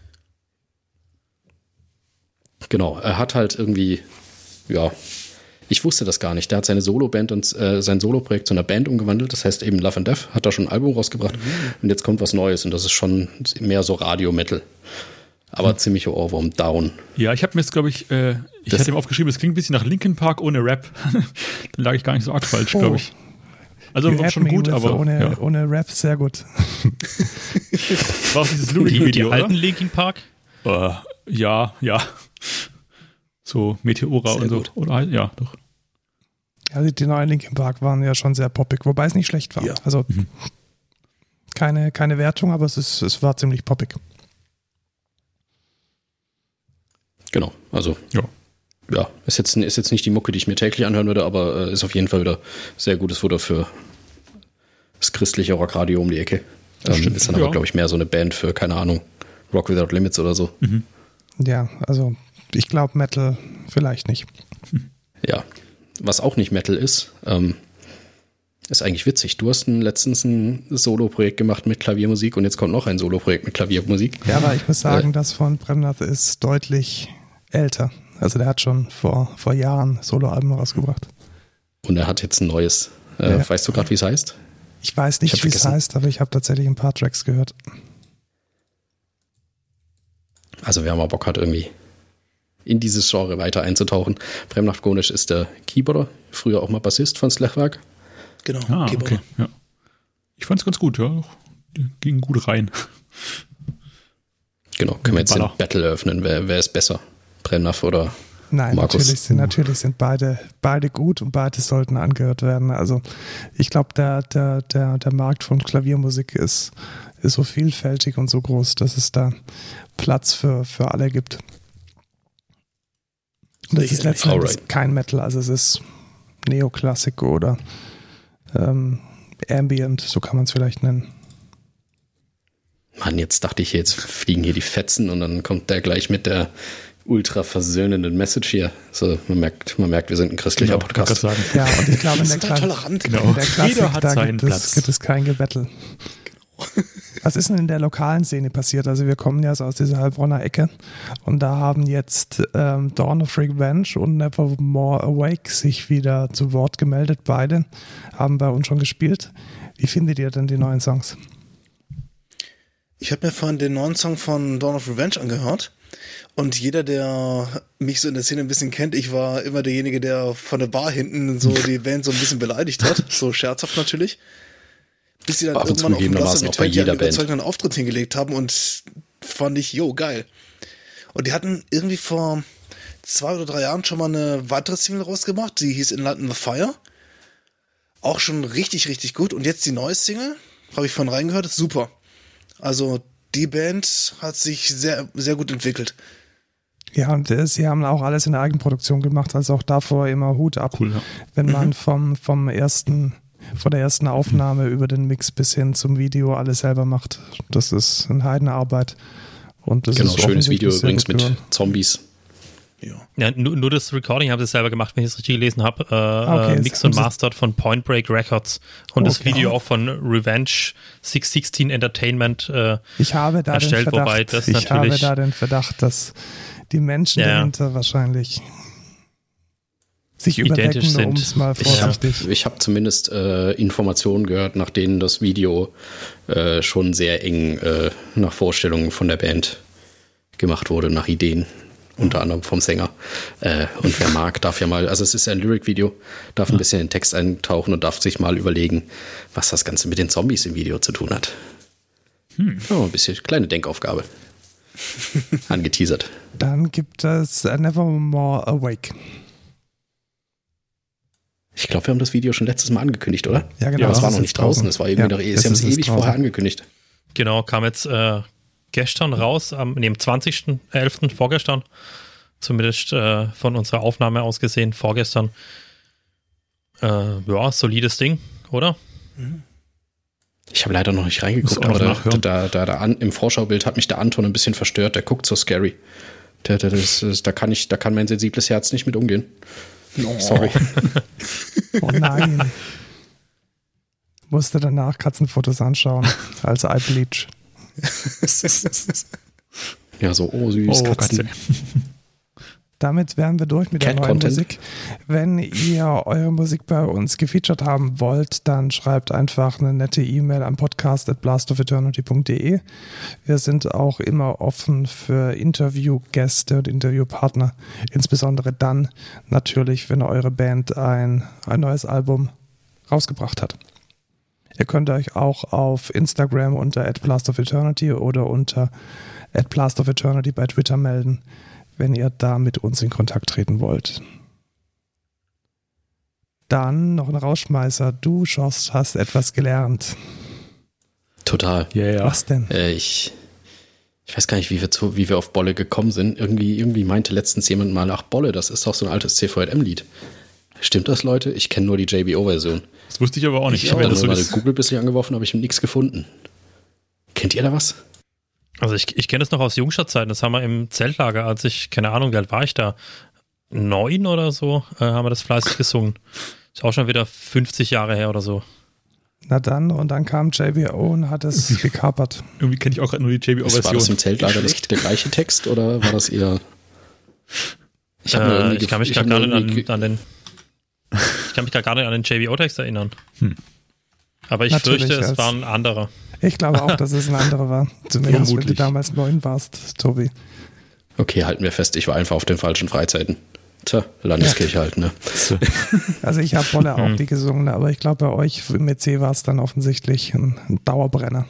Genau, er hat halt irgendwie, ja, ich wusste das gar nicht. Der hat seine Solo-Band und äh, sein Solo-Projekt zu einer Band umgewandelt. Das heißt eben Love and Death, hat da schon ein Album rausgebracht. Mhm. Und jetzt kommt was Neues und das ist schon mehr so Radio-Metal. Aber hm. ziemliche Ohrwurm down. Ja, ich habe mir jetzt, glaube ich, äh, ich das hatte ihm aufgeschrieben, es klingt ein bisschen nach Linkin Park ohne Rap. *laughs* Dann lag ich gar nicht so arg falsch, oh. glaube ich. Also you schon gut, aber ohne, ja. ohne Rap sehr gut. *laughs* War auch dieses Lyric-Video, Die, die alten Linkin Park? Uh, ja, ja. So Meteora sehr und so. Gut. Oder ja, doch. Ja, die neuen Linkin Park waren ja schon sehr poppig, wobei es nicht schlecht war. Ja. Also mhm. keine, keine Wertung, aber es, ist, es war ziemlich poppig. Genau, also ja. Ja, ist jetzt, ist jetzt nicht die Mucke, die ich mir täglich anhören würde, aber äh, ist auf jeden Fall wieder sehr gutes Futter für das christliche Rockradio um die Ecke. Ähm, ist dann ja. aber, glaube ich, mehr so eine Band für, keine Ahnung, Rock Without Limits oder so. Mhm. Ja, also ich glaube Metal vielleicht nicht. Ja, was auch nicht Metal ist, ähm, ist eigentlich witzig. Du hast ein, letztens ein Solo-Projekt gemacht mit Klaviermusik und jetzt kommt noch ein Solo-Projekt mit Klaviermusik. Ja, aber ich muss sagen, äh, das von Bremnath ist deutlich älter. Also der hat schon vor, vor Jahren Soloalben rausgebracht. Und er hat jetzt ein neues. Äh, ja. Weißt du gerade, wie es heißt? Ich weiß nicht, wie es heißt, aber ich habe tatsächlich ein paar Tracks gehört. Also wer mal Bock hat, irgendwie in dieses Genre weiter einzutauchen. Premnacht Gonisch ist der Keyboarder, früher auch mal Bassist von Slechwerk. Genau, ah, Keyboarder. Okay, ja. Ich fand es ganz gut, ja. Ging gut rein. Genau, können wir jetzt Baller. den Battle eröffnen. Wer, wer ist besser? Brennaf oder Nein, Markus. natürlich sind, natürlich sind beide, beide gut und beide sollten angehört werden. Also ich glaube, der, der, der, der Markt von Klaviermusik ist, ist so vielfältig und so groß, dass es da Platz für, für alle gibt. Das ist letztendlich kein Metal, also es ist Neoklassik oder ähm, Ambient, so kann man es vielleicht nennen. Mann, jetzt dachte ich, jetzt fliegen hier die Fetzen und dann kommt der gleich mit der ultra versöhnenden Message hier. So, man merkt, man merkt, wir sind ein christlicher genau, Podcast. Sagen. Ja, und ich glaube, in der, Kla tolerant. Genau. in der Klassik, Jeder hat da seinen gibt, Platz. Es, gibt es kein Gebettel. Genau. *laughs* Was ist denn in der lokalen Szene passiert? Also wir kommen ja so aus dieser Heilbronner Ecke und da haben jetzt ähm, Dawn of Revenge und Nevermore Awake sich wieder zu Wort gemeldet. Beide haben bei uns schon gespielt. Wie findet ihr denn die neuen Songs? Ich habe mir vorhin den neuen Song von Dawn of Revenge angehört. Und jeder, der mich so in der Szene ein bisschen kennt, ich war immer derjenige, der von der Bar hinten so die Band so ein bisschen beleidigt hat. So scherzhaft natürlich. Bis sie dann Aber irgendwann auf dem Wasser mit einen überzeugenden Auftritt hingelegt haben und fand ich, yo, geil. Und die hatten irgendwie vor zwei oder drei Jahren schon mal eine weitere Single rausgemacht, die hieß In London the Fire. Auch schon richtig, richtig gut. Und jetzt die neue Single, habe ich von reingehört, ist super. Also die Band hat sich sehr, sehr gut entwickelt. Ja, und äh, sie haben auch alles in der Eigenproduktion gemacht, also auch davor immer Hut ab. Cool, ja. Wenn man mhm. vom, vom ersten, von der ersten Aufnahme über den Mix bis hin zum Video alles selber macht. Das ist eine Heidenarbeit. Und das genau, ist schönes Video übrigens mit Zombies. Ja. ja nur, nur, das Recording habe ich selber gemacht, wenn ich es richtig gelesen habe. Äh, okay, Mix und Mastered von Point Break Records und okay. das Video auch von Revenge 616 Entertainment äh, ich habe da erstellt, den Verdacht, wobei das ich natürlich. Ich habe da den Verdacht, dass die Menschen ja. dahinter wahrscheinlich sich überdecken, sind. mal vorsichtig. Ich habe hab zumindest äh, Informationen gehört, nach denen das Video äh, schon sehr eng äh, nach Vorstellungen von der Band gemacht wurde, nach Ideen unter anderem vom Sänger. Äh, und wer mag, darf ja mal, also es ist ja ein Lyric-Video, darf ein bisschen in den Text eintauchen und darf sich mal überlegen, was das Ganze mit den Zombies im Video zu tun hat. Hm. Oh, ein bisschen kleine Denkaufgabe. *laughs* Angeteasert. Dann gibt es Nevermore Awake. Ich glaube, wir haben das Video schon letztes Mal angekündigt, oder? Ja, genau. Ja, das war noch nicht draußen. Das war irgendwie ja, noch, sie haben es ewig draußen. vorher angekündigt. Genau, kam jetzt äh, gestern raus, am, nee, am 20.11., vorgestern, zumindest äh, von unserer Aufnahme aus gesehen, vorgestern. Äh, ja, solides Ding, oder? Ich habe leider noch nicht reingeguckt, aber da, da, da, da an, im Vorschaubild hat mich der Anton ein bisschen verstört. Der guckt so scary. Der, der, das, das, da, kann ich, da kann mein sensibles Herz nicht mit umgehen. Oh. Sorry. oh nein. Musste danach Katzenfotos anschauen als Eye Bleach ja, so, oh süß, oh, Katzen. Damit wären wir durch mit Cat der neuen Content. Musik. Wenn ihr eure Musik bei uns gefeatured haben wollt, dann schreibt einfach eine nette E-Mail an podcast.blastofeternity.de. Wir sind auch immer offen für Interviewgäste und Interviewpartner, insbesondere dann natürlich, wenn eure Band ein, ein neues Album rausgebracht hat. Ihr könnt euch auch auf Instagram unter @blastofeternity oder unter @blastofeternity bei Twitter melden wenn ihr da mit uns in Kontakt treten wollt. Dann noch ein Rauschmeißer. Du, Schoss, hast etwas gelernt. Total. Yeah. Was denn? Äh, ich, ich weiß gar nicht, wie wir, zu, wie wir auf Bolle gekommen sind. Irgendwie, irgendwie meinte letztens jemand mal, ach Bolle, das ist doch so ein altes CVM-Lied. Stimmt das, Leute? Ich kenne nur die JBO-Version. Das wusste ich aber auch nicht. Ich habe das mal Google ein bisschen angeworfen, habe ich nichts gefunden. Kennt ihr da was? Also ich, ich kenne das noch aus Jungstadtzeiten, das haben wir im Zeltlager, als ich, keine Ahnung, wie alt war ich da? Neun oder so, äh, haben wir das fleißig gesungen. Ist auch schon wieder 50 Jahre her oder so. Na dann, und dann kam JBO und hat es *laughs* gekapert. Irgendwie kenne ich auch gerade nur die JBO-Version. War das im Zeltlager das, der gleiche Text oder war das eher. Ich, äh, ich kann mich gar nicht an, an, den. Ich kann mich gar nicht an den JBO-Text erinnern. Hm. Aber ich Natürlich, fürchte, es war ein anderer. Ich glaube auch, dass es ein anderer war. *laughs* Zumindest, wenn du damals neun warst, Tobi. Okay, halten wir fest, ich war einfach auf den falschen Freizeiten. Tja, Landeskirche ja. halt, ne? *laughs* Also ich habe Wolle auch hm. die gesungen, aber ich glaube bei euch im EC war es dann offensichtlich ein, ein Dauerbrenner.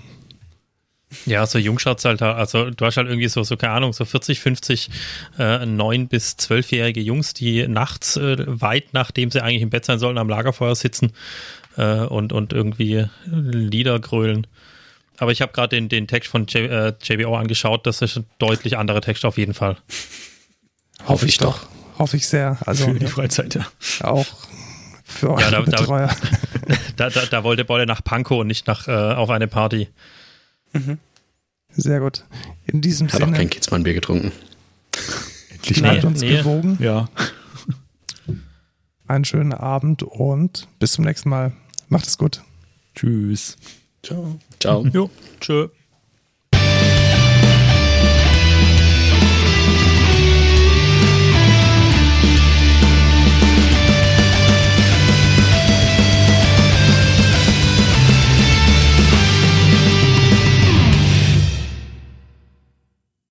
Ja, so Jungschatzalter, also du hast halt irgendwie so, so keine Ahnung, so 40, 50 äh, 9- bis 12-jährige Jungs, die nachts, äh, weit nachdem sie eigentlich im Bett sein sollten, am Lagerfeuer sitzen äh, und, und irgendwie Lieder grölen. Aber ich habe gerade den, den Text von J, äh, JBO angeschaut. Das ist ein deutlich anderer Text auf jeden Fall. Hoffe ich doch. Hoffe ich sehr. Also, für die Freizeit, ja. Auch für ja, da, Betreuer. *laughs* Da, da, da, wollte Bolle nach Pankow und nicht nach, äh, auf eine Party. Mhm. Sehr gut. In diesem Hat Sinne. Hat auch kein Kidsmann-Bier getrunken. Endlich Bleibt uns nee. gewogen. Ja. Einen schönen Abend und bis zum nächsten Mal. Macht es gut. Tschüss. Ciao. Ciao. Jo, tschö.